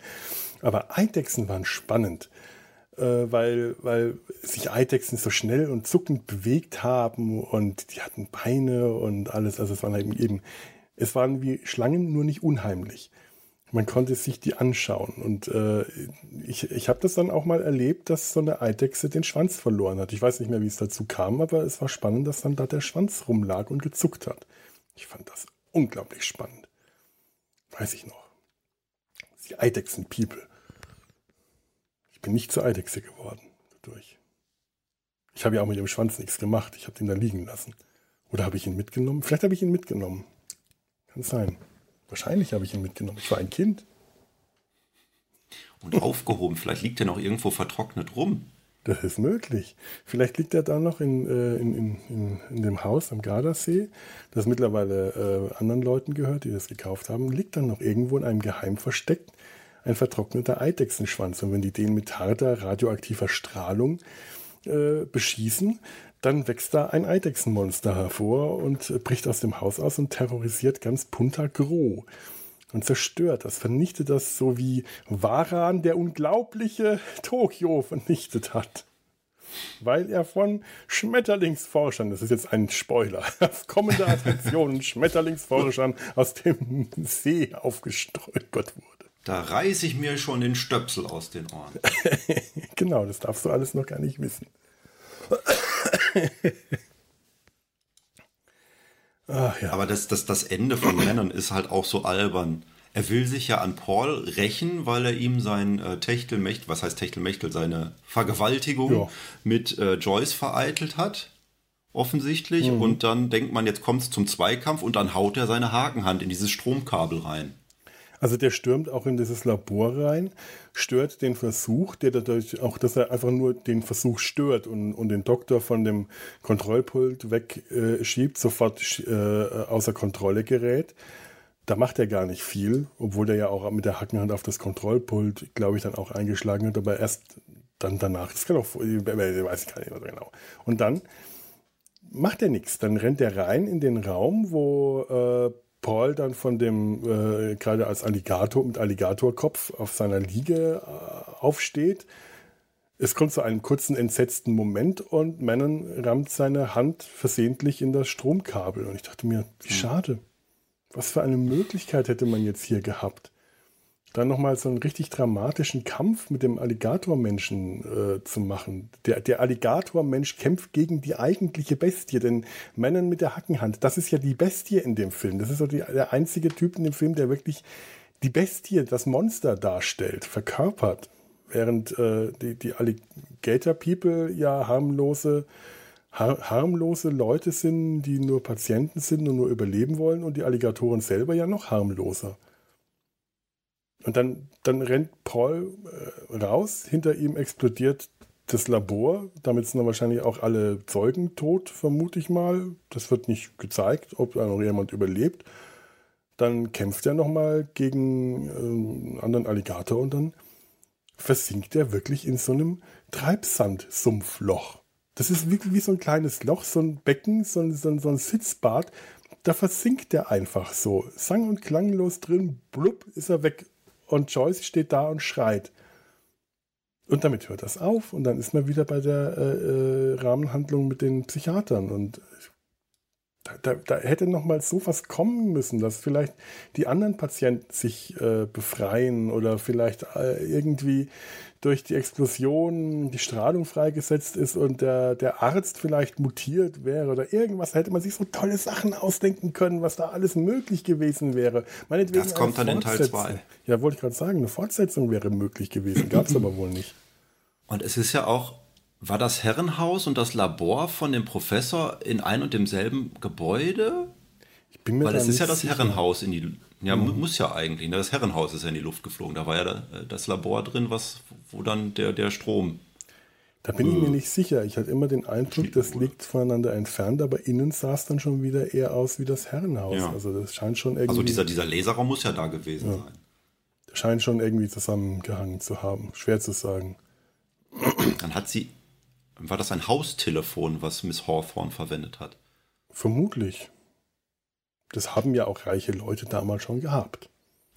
Aber Eidechsen waren spannend äh, weil, weil sich Eidechsen so schnell und zuckend bewegt haben und die hatten Beine und alles. Also es waren eben, eben es waren wie Schlangen, nur nicht unheimlich. Man konnte sich die anschauen. Und äh, ich, ich habe das dann auch mal erlebt, dass so eine Eidechse den Schwanz verloren hat. Ich weiß nicht mehr, wie es dazu kam, aber es war spannend, dass dann da der Schwanz rumlag und gezuckt hat. Ich fand das unglaublich spannend. Weiß ich noch. Die Eidechsen-People bin nicht zur Eidechse geworden dadurch. Ich habe ja auch mit dem Schwanz nichts gemacht. Ich habe den da liegen lassen. Oder habe ich ihn mitgenommen? Vielleicht habe ich ihn mitgenommen. Kann sein. Wahrscheinlich habe ich ihn mitgenommen. Ich war ein Kind. Und aufgehoben. Vielleicht liegt er noch irgendwo vertrocknet rum. Das ist möglich. Vielleicht liegt er da noch in, äh, in, in, in, dem Haus am Gardasee, das mittlerweile äh, anderen Leuten gehört, die das gekauft haben. Liegt dann noch irgendwo in einem Geheim versteckt ein vertrockneter Eidechsenschwanz. Und wenn die den mit harter radioaktiver Strahlung äh, beschießen, dann wächst da ein Eidechsenmonster hervor und äh, bricht aus dem Haus aus und terrorisiert ganz Punta Gro und zerstört das, vernichtet das, so wie Waran der unglaubliche Tokio vernichtet hat. Weil er von Schmetterlingsforschern, das ist jetzt ein Spoiler, auf kommende Attraktionen Schmetterlingsforschern aus dem See aufgestolpert wurde. Da reiße ich mir schon den Stöpsel aus den Ohren. genau, das darfst du alles noch gar nicht wissen. Ach, ja. Aber das, das, das Ende von Lennon ist halt auch so albern. Er will sich ja an Paul rächen, weil er ihm sein äh, Techtelmechtel, was heißt Techtelmechtel, seine Vergewaltigung ja. mit äh, Joyce vereitelt hat. Offensichtlich. Mhm. Und dann denkt man, jetzt kommt es zum Zweikampf und dann haut er seine Hakenhand in dieses Stromkabel rein. Also der stürmt auch in dieses Labor rein, stört den Versuch, der dadurch auch, dass er einfach nur den Versuch stört und, und den Doktor von dem Kontrollpult wegschiebt, äh, sofort äh, außer Kontrolle gerät. Da macht er gar nicht viel, obwohl der ja auch mit der Hackenhand auf das Kontrollpult, glaube ich, dann auch eingeschlagen hat, aber erst dann danach. Das kann auch, weiß ich gar nicht mehr genau. Und dann macht er nichts. Dann rennt er rein in den Raum, wo äh, Paul dann von dem, äh, gerade als Alligator mit Alligatorkopf auf seiner Liege äh, aufsteht. Es kommt zu einem kurzen entsetzten Moment und Manon rammt seine Hand versehentlich in das Stromkabel. Und ich dachte mir, wie hm. schade. Was für eine Möglichkeit hätte man jetzt hier gehabt? Dann nochmal so einen richtig dramatischen Kampf mit dem Alligatormenschen äh, zu machen. Der, der Alligatormensch kämpft gegen die eigentliche Bestie, den Männern mit der Hackenhand. Das ist ja die Bestie in dem Film. Das ist so die, der einzige Typ in dem Film, der wirklich die Bestie, das Monster darstellt, verkörpert. Während äh, die, die Alligator People ja harmlose, har harmlose Leute sind, die nur Patienten sind und nur überleben wollen und die Alligatoren selber ja noch harmloser. Und dann, dann rennt Paul äh, raus, hinter ihm explodiert das Labor. Damit sind dann wahrscheinlich auch alle Zeugen tot, vermute ich mal. Das wird nicht gezeigt, ob da noch jemand überlebt. Dann kämpft er nochmal gegen äh, einen anderen Alligator und dann versinkt er wirklich in so einem Treibsandsumpfloch. Das ist wirklich wie so ein kleines Loch, so ein Becken, so ein, so ein, so ein Sitzbad. Da versinkt er einfach so. Sang- und klanglos drin, blub, ist er weg. Und Joyce steht da und schreit. Und damit hört das auf und dann ist man wieder bei der äh, äh Rahmenhandlung mit den Psychiatern. Und da, da, da, hätte noch mal so was kommen müssen, dass vielleicht die anderen Patienten sich äh, befreien oder vielleicht äh, irgendwie durch die Explosion die Strahlung freigesetzt ist und der, der Arzt vielleicht mutiert wäre oder irgendwas, hätte man sich so tolle Sachen ausdenken können, was da alles möglich gewesen wäre. Meinetwegen das kommt dann in Teil 2. Ja, wollte ich gerade sagen, eine Fortsetzung wäre möglich gewesen, gab es aber wohl nicht. Und es ist ja auch, war das Herrenhaus und das Labor von dem Professor in ein und demselben Gebäude? Ich bin mir Weil es ist ja das sicher. Herrenhaus in die ja, mhm. muss ja eigentlich. Ne? Das Herrenhaus ist ja in die Luft geflogen. Da war ja das Labor drin, was, wo dann der, der Strom. Da bin ich mir nicht sicher. Ich hatte immer den Eindruck, das liegt voneinander entfernt, aber innen sah es dann schon wieder eher aus wie das Herrenhaus. Ja. Also das scheint schon irgendwie. Also dieser, dieser Laserraum muss ja da gewesen ja. sein. Das scheint schon irgendwie zusammengehangen zu haben. Schwer zu sagen. Dann hat sie. War das ein Haustelefon, was Miss Hawthorne verwendet hat? Vermutlich. Das haben ja auch reiche Leute damals schon gehabt.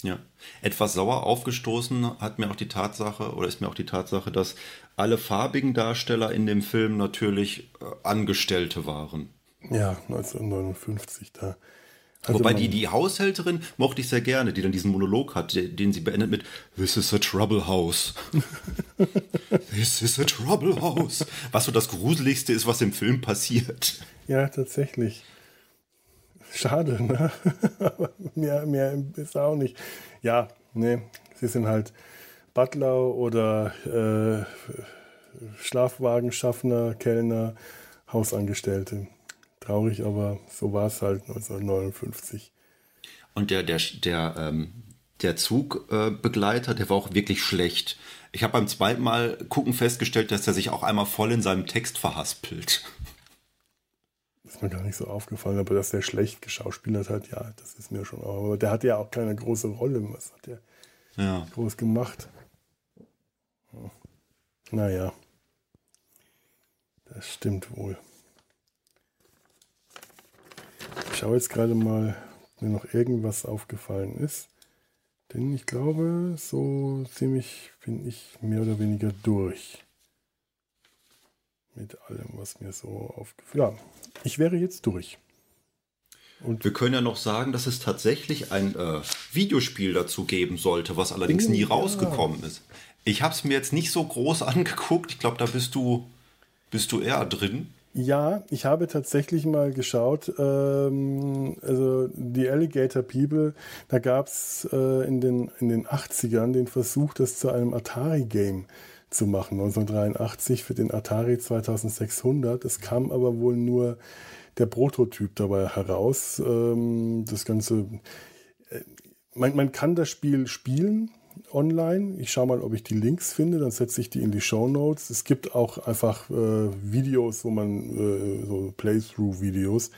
Ja. Etwas sauer aufgestoßen hat mir auch die Tatsache, oder ist mir auch die Tatsache, dass alle farbigen Darsteller in dem Film natürlich äh, Angestellte waren. Ja, 1959 da. Wobei die, die Haushälterin mochte ich sehr gerne, die dann diesen Monolog hat, den sie beendet mit This is a trouble house. This is a trouble house. Was so das Gruseligste ist, was im Film passiert. Ja, tatsächlich. Schade, ne? Aber mehr, mehr ist auch nicht. Ja, nee, sie sind halt Butler oder äh, Schlafwagenschaffner, Kellner, Hausangestellte. Traurig, aber so war es halt 1959. Und der, der, der, ähm, der Zugbegleiter, äh, der war auch wirklich schlecht. Ich habe beim zweiten Mal gucken festgestellt, dass er sich auch einmal voll in seinem Text verhaspelt. Ist mir gar nicht so aufgefallen, aber dass der schlecht geschauspielert hat, ja, das ist mir schon. Aber der hat ja auch keine große Rolle. Was hat der ja. groß gemacht? Naja, das stimmt wohl. Ich schaue jetzt gerade mal, ob mir noch irgendwas aufgefallen ist. Denn ich glaube, so ziemlich bin ich mehr oder weniger durch mit allem, was mir so aufgefallen Ja, ich wäre jetzt durch. Und wir können ja noch sagen, dass es tatsächlich ein äh, Videospiel dazu geben sollte, was allerdings oh, nie rausgekommen ja. ist. Ich habe es mir jetzt nicht so groß angeguckt. Ich glaube, da bist du, bist du eher drin. Ja, ich habe tatsächlich mal geschaut, ähm, also die Alligator People, da gab es äh, in, den, in den 80ern den Versuch, das zu einem Atari-Game zu machen, 1983 für den Atari 2600. Es kam aber wohl nur der Prototyp dabei heraus. Ähm, das Ganze, äh, man, man kann das Spiel spielen online. Ich schaue mal, ob ich die Links finde, dann setze ich die in die Show Notes. Es gibt auch einfach äh, Videos, wo man, äh, so Playthrough-Videos,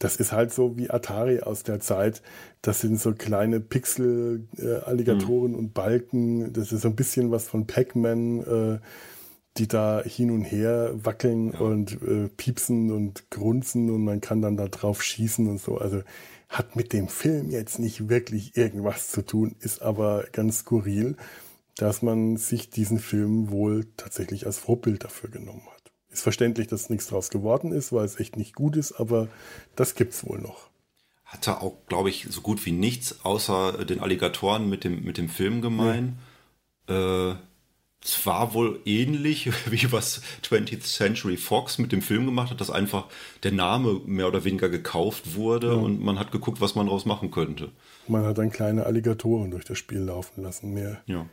das ist halt so wie Atari aus der Zeit. Das sind so kleine Pixel-Alligatoren äh, mhm. und Balken. Das ist so ein bisschen was von Pac-Man, äh, die da hin und her wackeln ja. und äh, piepsen und grunzen und man kann dann da drauf schießen und so. Also hat mit dem Film jetzt nicht wirklich irgendwas zu tun, ist aber ganz skurril, dass man sich diesen Film wohl tatsächlich als Vorbild dafür genommen hat. Ist verständlich, dass nichts draus geworden ist, weil es echt nicht gut ist, aber das gibt's wohl noch. Hatte auch, glaube ich, so gut wie nichts außer den Alligatoren mit dem, mit dem Film gemein. Ja. Äh, es war wohl ähnlich wie was 20th Century Fox mit dem Film gemacht hat, dass einfach der Name mehr oder weniger gekauft wurde ja. und man hat geguckt, was man daraus machen könnte. Man hat dann kleine Alligatoren durch das Spiel laufen lassen. Mehr. Ja.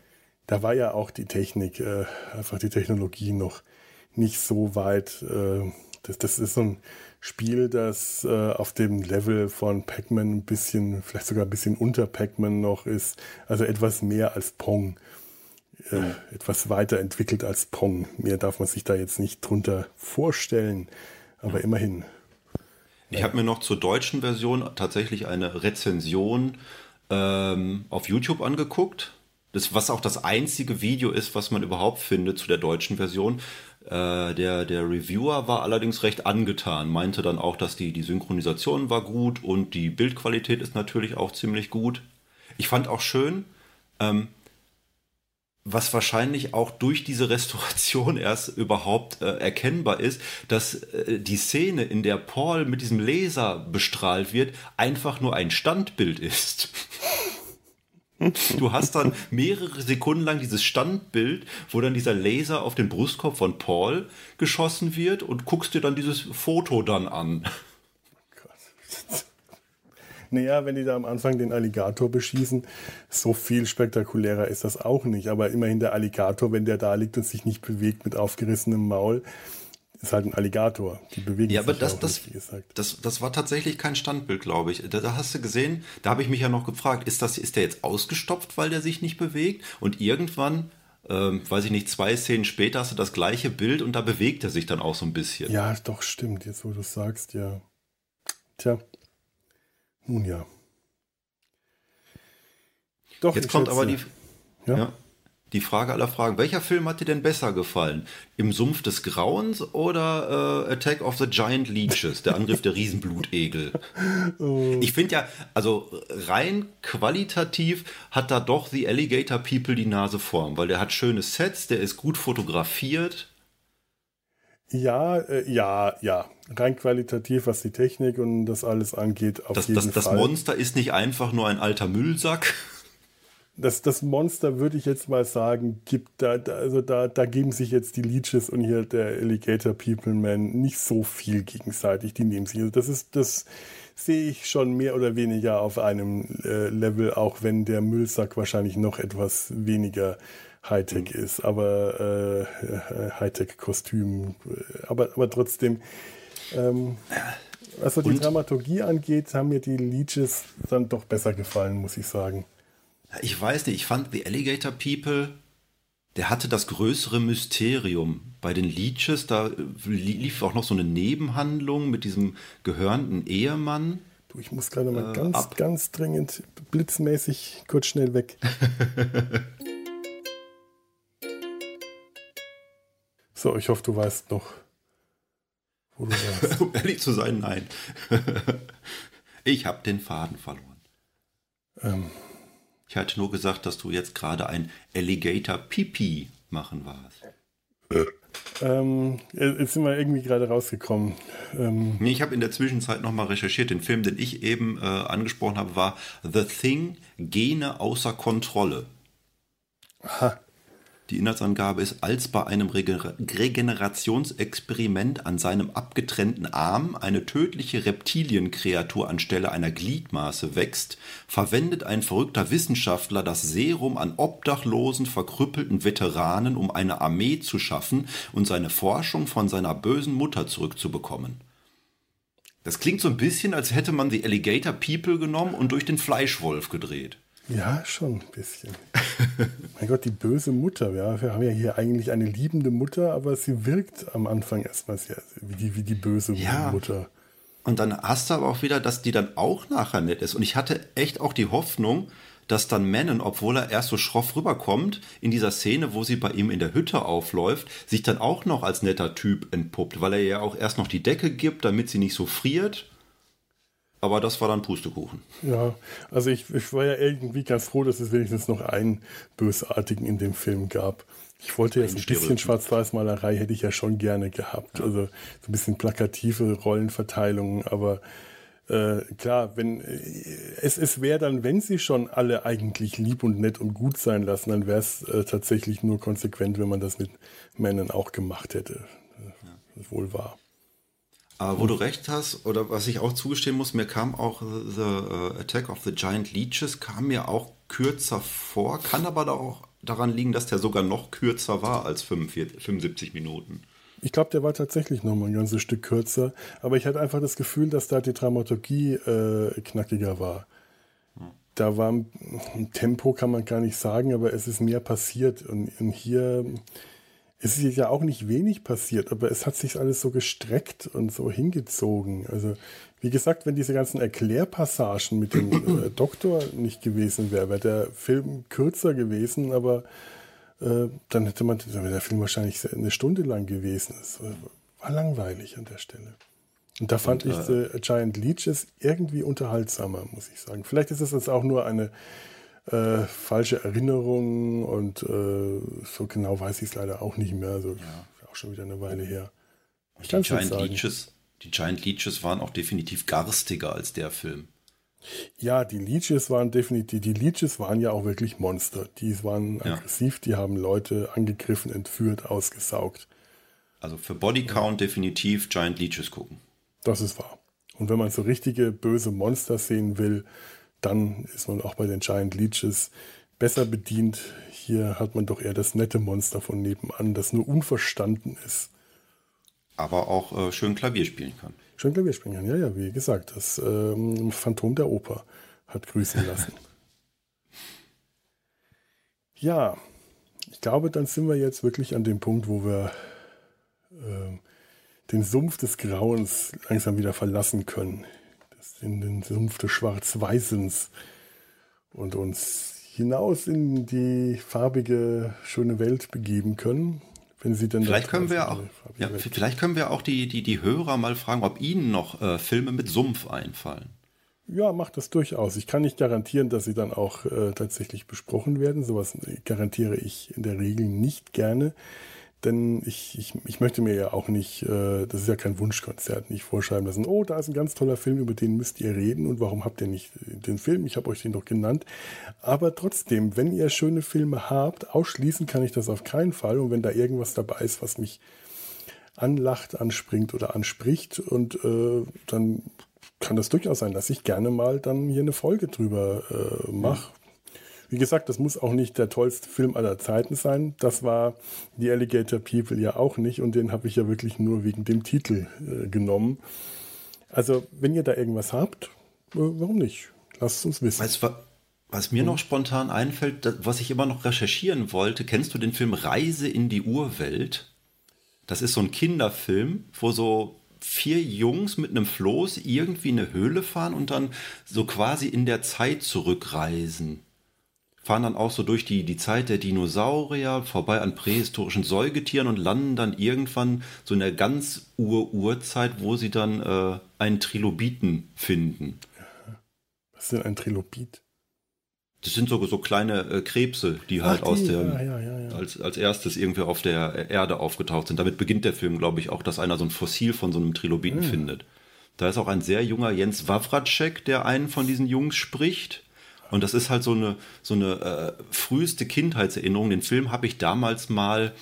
Da war ja auch die Technik, äh, einfach die Technologie noch nicht so weit. Äh, das, das ist so ein Spiel, das äh, auf dem Level von Pac-Man ein bisschen, vielleicht sogar ein bisschen unter Pac-Man noch ist. Also etwas mehr als Pong. Äh. Etwas weiterentwickelt als Pong. Mehr darf man sich da jetzt nicht drunter vorstellen. Aber immerhin. Ich habe mir noch zur deutschen Version tatsächlich eine Rezension ähm, auf YouTube angeguckt. Das, was auch das einzige Video ist, was man überhaupt findet zu der deutschen Version. Äh, der, der Reviewer war allerdings recht angetan, meinte dann auch, dass die, die Synchronisation war gut und die Bildqualität ist natürlich auch ziemlich gut. Ich fand auch schön, ähm, was wahrscheinlich auch durch diese Restauration erst überhaupt äh, erkennbar ist, dass äh, die Szene, in der Paul mit diesem Laser bestrahlt wird, einfach nur ein Standbild ist. Du hast dann mehrere Sekunden lang dieses Standbild, wo dann dieser Laser auf den Brustkorb von Paul geschossen wird und guckst dir dann dieses Foto dann an. Naja, wenn die da am Anfang den Alligator beschießen, so viel spektakulärer ist das auch nicht. Aber immerhin der Alligator, wenn der da liegt und sich nicht bewegt mit aufgerissenem Maul, ist halt ein Alligator. Die bewegen ja, aber sich das, auch das, nicht, wie gesagt. das, das war tatsächlich kein Standbild, glaube ich. Da, da hast du gesehen, da habe ich mich ja noch gefragt, ist, das, ist der jetzt ausgestopft, weil der sich nicht bewegt? Und irgendwann, ähm, weiß ich nicht, zwei Szenen später hast du das gleiche Bild und da bewegt er sich dann auch so ein bisschen. Ja, doch, stimmt, jetzt wo du sagst, ja. Tja. Nun ja. Doch, Jetzt kommt schätze- aber die, Ja? ja, die Frage aller Fragen. Welcher Film hat dir denn besser gefallen? Im Sumpf des Grauens oder äh, Attack of the Giant Leeches, der Angriff der Riesenblutegel? Oh. Ich finde ja, also rein qualitativ hat da doch The Alligator People die Nase vorn, weil der hat schöne Sets, der ist gut fotografiert. Ja, äh, ja, ja. Rein qualitativ, was die Technik und das alles angeht, auf Das, jeden das, das Fall. Monster ist nicht einfach nur ein alter Müllsack. das, das Monster, würde ich jetzt mal sagen, gibt da, da also da, da geben sich jetzt die Leeches und hier der Alligator People Man nicht so viel gegenseitig. Die nehmen sich. Also das ist, das sehe ich schon mehr oder weniger auf einem äh, Level, auch wenn der Müllsack wahrscheinlich noch etwas weniger Hightech Mhm. ist, aber äh, Hightech-Kostüm. Aber, aber trotzdem, ähm, was so die Und- Dramaturgie angeht, haben mir die Leeches dann doch besser gefallen, muss ich sagen. Ich weiß nicht, ich fand The Alligator People, der hatte das größere Mysterium. Bei den Leeches, da äh, li- lief auch noch so eine Nebenhandlung mit diesem gehörnten Ehemann. Du, ich muss gerade mal Äh, ganz, ab. ganz dringend, blitzmäßig, kurz schnell weg. so, ich hoffe, du weißt noch, wo du warst. Um ehrlich zu sein, nein. ich habe den Faden verloren. ähm, Ich hatte nur gesagt, dass du jetzt gerade ein Alligator Pipi machen warst. ähm, jetzt sind wir irgendwie gerade rausgekommen. Ähm, ich habe in der Zwischenzeit nochmal recherchiert. Den Film, den ich eben äh, angesprochen habe, war The Thing, Gene außer Kontrolle. aha, Die Inhaltsangabe ist, als bei einem Rege- Regenerationsexperiment an seinem abgetrennten Arm eine tödliche Reptilienkreatur anstelle einer Gliedmaße wächst, verwendet ein verrückter Wissenschaftler das Serum an obdachlosen, verkrüppelten Veteranen, um eine Armee zu schaffen und seine Forschung von seiner bösen Mutter zurückzubekommen. Das klingt so ein bisschen, als hätte man die Alligator People genommen und durch den Fleischwolf gedreht. Ja, schon ein bisschen. mein Gott, die böse Mutter. Ja, wir haben ja hier eigentlich eine liebende Mutter, aber sie wirkt am Anfang erstmal sehr wie die, wie die böse Ja. Mutter. Und dann hast du aber auch wieder, dass die dann auch nachher nett ist. Und ich hatte echt auch die Hoffnung, dass dann Menon, obwohl er erst so schroff rüberkommt, in dieser Szene, wo sie bei ihm in der Hütte aufläuft, sich dann auch noch als netter Typ entpuppt, weil er ja auch erst noch die Decke gibt, damit sie nicht so friert. Aber das war dann Pustekuchen. Ja, also ich, ich war ja irgendwie ganz froh, dass es wenigstens noch einen Bösartigen in dem Film gab. Ich wollte ja so ein bisschen. Schwarz-Weiß-Malerei hätte ich ja schon gerne gehabt. Also so ein bisschen plakative Rollenverteilung, aber äh, klar, wenn äh, es, es wäre dann, wenn sie schon alle eigentlich lieb und nett und gut sein lassen, dann wäre es äh, tatsächlich nur konsequent, wenn man das mit Männern auch gemacht hätte. Äh, Das ist wohl wahr. Aber wo du recht hast, oder was ich auch zugestehen muss, mir kam auch The äh, Attack of the Giant Leeches, kam mir auch kürzer vor, kann aber auch daran liegen, dass der sogar noch kürzer war als 45, 75 Minuten. Ich glaube, der war tatsächlich noch mal ein ganzes Stück kürzer, aber ich hatte einfach das Gefühl, dass da die Dramaturgie äh, knackiger war. Da war ein Tempo, kann man gar nicht sagen, aber es ist mehr passiert. Und, und hier ist es ja auch nicht wenig passiert, aber es hat sich alles so gestreckt und so hingezogen. Also, wie gesagt, wenn diese ganzen Erklärpassagen mit dem äh, Doktor nicht gewesen wäre, wäre der Film kürzer gewesen, aber äh, dann hätte man, dann wäre der Film wahrscheinlich eine Stunde lang gewesen. Es war, war langweilig an der Stelle. Und da fand Und, ich The Giant Leeches irgendwie unterhaltsamer, muss ich sagen. Vielleicht ist es jetzt auch nur eine, äh, falsche Erinnerungen und äh, so genau weiß ich es leider auch nicht mehr. Also ja. auch schon wieder eine Weile her. Ich die, Giant Leeches, die Giant Leeches waren auch definitiv garstiger als der Film. Ja, die Leeches waren definitiv, die Leeches waren ja auch wirklich Monster. Die waren ja. aggressiv, die haben Leute angegriffen, entführt, ausgesaugt. Also für Bodycount definitiv Giant Leeches gucken. Das ist wahr. Und wenn man so richtige böse Monster sehen will, dann ist man auch bei den Giant Leeches besser bedient. Hier hat man doch eher das nette Monster von nebenan, das nur unverstanden ist. Aber auch äh, schön Klavier spielen kann. Schön Klavier spielen kann, ja, ja, wie gesagt, das ähm, Phantom der Oper hat grüßen lassen. ja, ich glaube, dann sind wir jetzt wirklich an dem Punkt, wo wir äh, den Sumpf des Grauens langsam wieder verlassen können in den Sumpf des Schwarz-Weißens und uns hinaus in die farbige, schöne Welt begeben können. Wenn Sie denn vielleicht können wir auch, ja, vielleicht können wir auch die, die, die Hörer mal fragen, ob Ihnen noch äh, Filme mit Sumpf einfallen. Ja, macht das durchaus. Ich kann nicht garantieren, dass sie dann auch äh, tatsächlich besprochen werden. Sowas garantiere ich in der Regel nicht gerne. Denn ich, ich, ich möchte mir ja auch nicht, äh, das ist ja kein Wunschkonzert, nicht vorschreiben lassen, oh, da ist ein ganz toller Film, über den müsst ihr reden und warum habt ihr nicht den Film? Ich habe euch den doch genannt. Aber trotzdem, wenn ihr schöne Filme habt, ausschließen kann ich das auf keinen Fall. Und wenn da irgendwas dabei ist, was mich anlacht, anspringt oder anspricht, und äh, dann kann das durchaus sein, dass ich gerne mal dann hier eine Folge drüber äh, mache. Wie gesagt, das muss auch nicht der tollste Film aller Zeiten sein. Das war The Alligator People ja auch nicht und den habe ich ja wirklich nur wegen dem Titel äh, genommen. Also, wenn ihr da irgendwas habt, äh, warum nicht? Lasst uns wissen. Weißt, was mir hm. noch spontan einfällt, was ich immer noch recherchieren wollte, kennst du den Film Reise in die Urwelt? Das ist so ein Kinderfilm, wo so vier Jungs mit einem Floß irgendwie in eine Höhle fahren und dann so quasi in der Zeit zurückreisen fahren dann auch so durch die, die Zeit der Dinosaurier, vorbei an prähistorischen Säugetieren und landen dann irgendwann so in der ganz Ur-Urzeit, wo sie dann äh, einen Trilobiten finden. Was ist denn ein Trilobit? Das sind so, so kleine äh, Krebse, die halt Ach, die, aus der ja, ja, ja, als, als erstes irgendwie auf der Erde aufgetaucht sind. Damit beginnt der Film, glaube ich, auch, dass einer so ein Fossil von so einem Trilobiten hm. findet. Da ist auch ein sehr junger Jens Wawracek, der einen von diesen Jungs spricht. Und das ist halt so eine, so eine äh, früheste Kindheitserinnerung. Den Film habe ich damals mal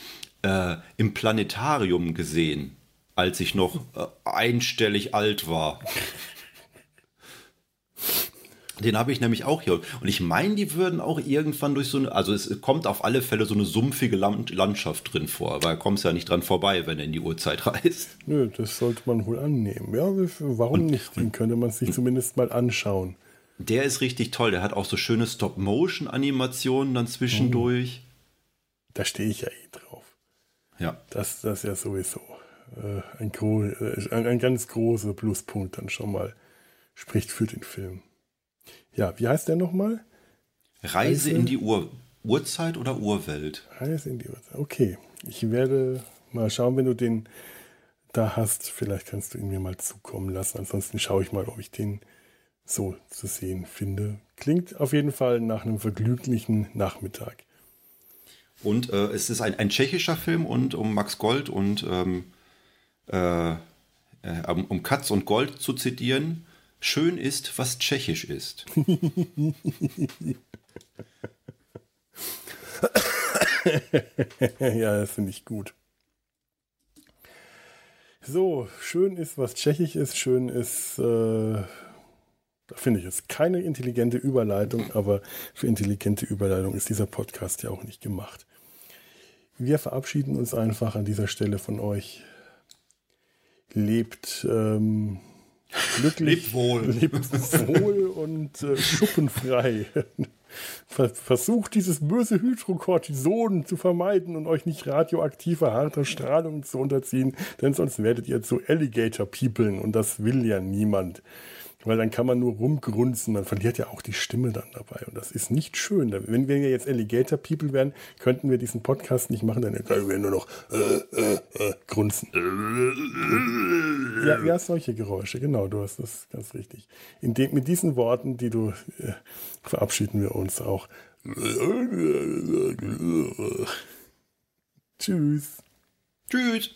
äh, im Planetarium gesehen, als ich noch äh, einstellig alt war. Den habe ich nämlich auch hier. Und ich meine, die würden auch irgendwann durch so eine, also es kommt auf alle Fälle so eine sumpfige Land Landschaft drin vor, weil kommst ja nicht dran vorbei, wenn er in die Uhrzeit reist. Nö, das sollte man wohl annehmen. Ja, warum und, nicht? Den könnte man sich zumindest mal anschauen. Der ist richtig toll. Der hat auch so schöne Stop-Motion-Animationen dann zwischendurch. Da stehe ich ja eh drauf. Ja. Das, das ist ja sowieso äh, ein, äh, ein, ein, ganz großer Pluspunkt dann schon mal. Spricht für den Film. Ja, wie heißt der nochmal? Reise, Reise in die Ur Urzeit oder Urwelt? Reise in die Urzeit. Okay. Ich werde mal schauen, wenn du den da hast. Vielleicht kannst du ihn mir mal zukommen lassen. Ansonsten schaue ich mal, ob ich den so zu sehen finde. Klingt auf jeden Fall nach einem vergnüglichen Nachmittag. Und äh, es ist ein, ein tschechischer Film und um Max Gold und ähm, äh, äh, um Katz und Gold zu zitieren, schön ist, was tschechisch ist. ja, das finde ich gut. So, schön ist, was tschechisch ist, schön ist, äh, da finde ich es keine intelligente Überleitung, aber für intelligente Überleitung ist dieser Podcast ja auch nicht gemacht. Wir verabschieden uns einfach an dieser Stelle von euch. Lebt ähm, glücklich, lebt wohl, lebt wohl und äh, schuppenfrei. Versucht dieses böse Hydrocortison zu vermeiden und euch nicht radioaktiver, harter Strahlung zu unterziehen, denn sonst werdet ihr zu Alligator-Peoplen und das will ja niemand. Weil dann kann man nur rumgrunzen. Man verliert ja auch die Stimme dann dabei. Und das ist nicht schön. Wenn wir jetzt Alligator People wären, könnten wir diesen Podcast nicht machen, dann können wir nur noch äh, äh, äh, grunzen. ja, ja, solche Geräusche, genau, du hast das ganz richtig. De mit diesen Worten, die du äh, verabschieden wir uns auch. Tschüss. Tschüss.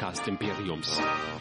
Produktion des Podcast Imperiums.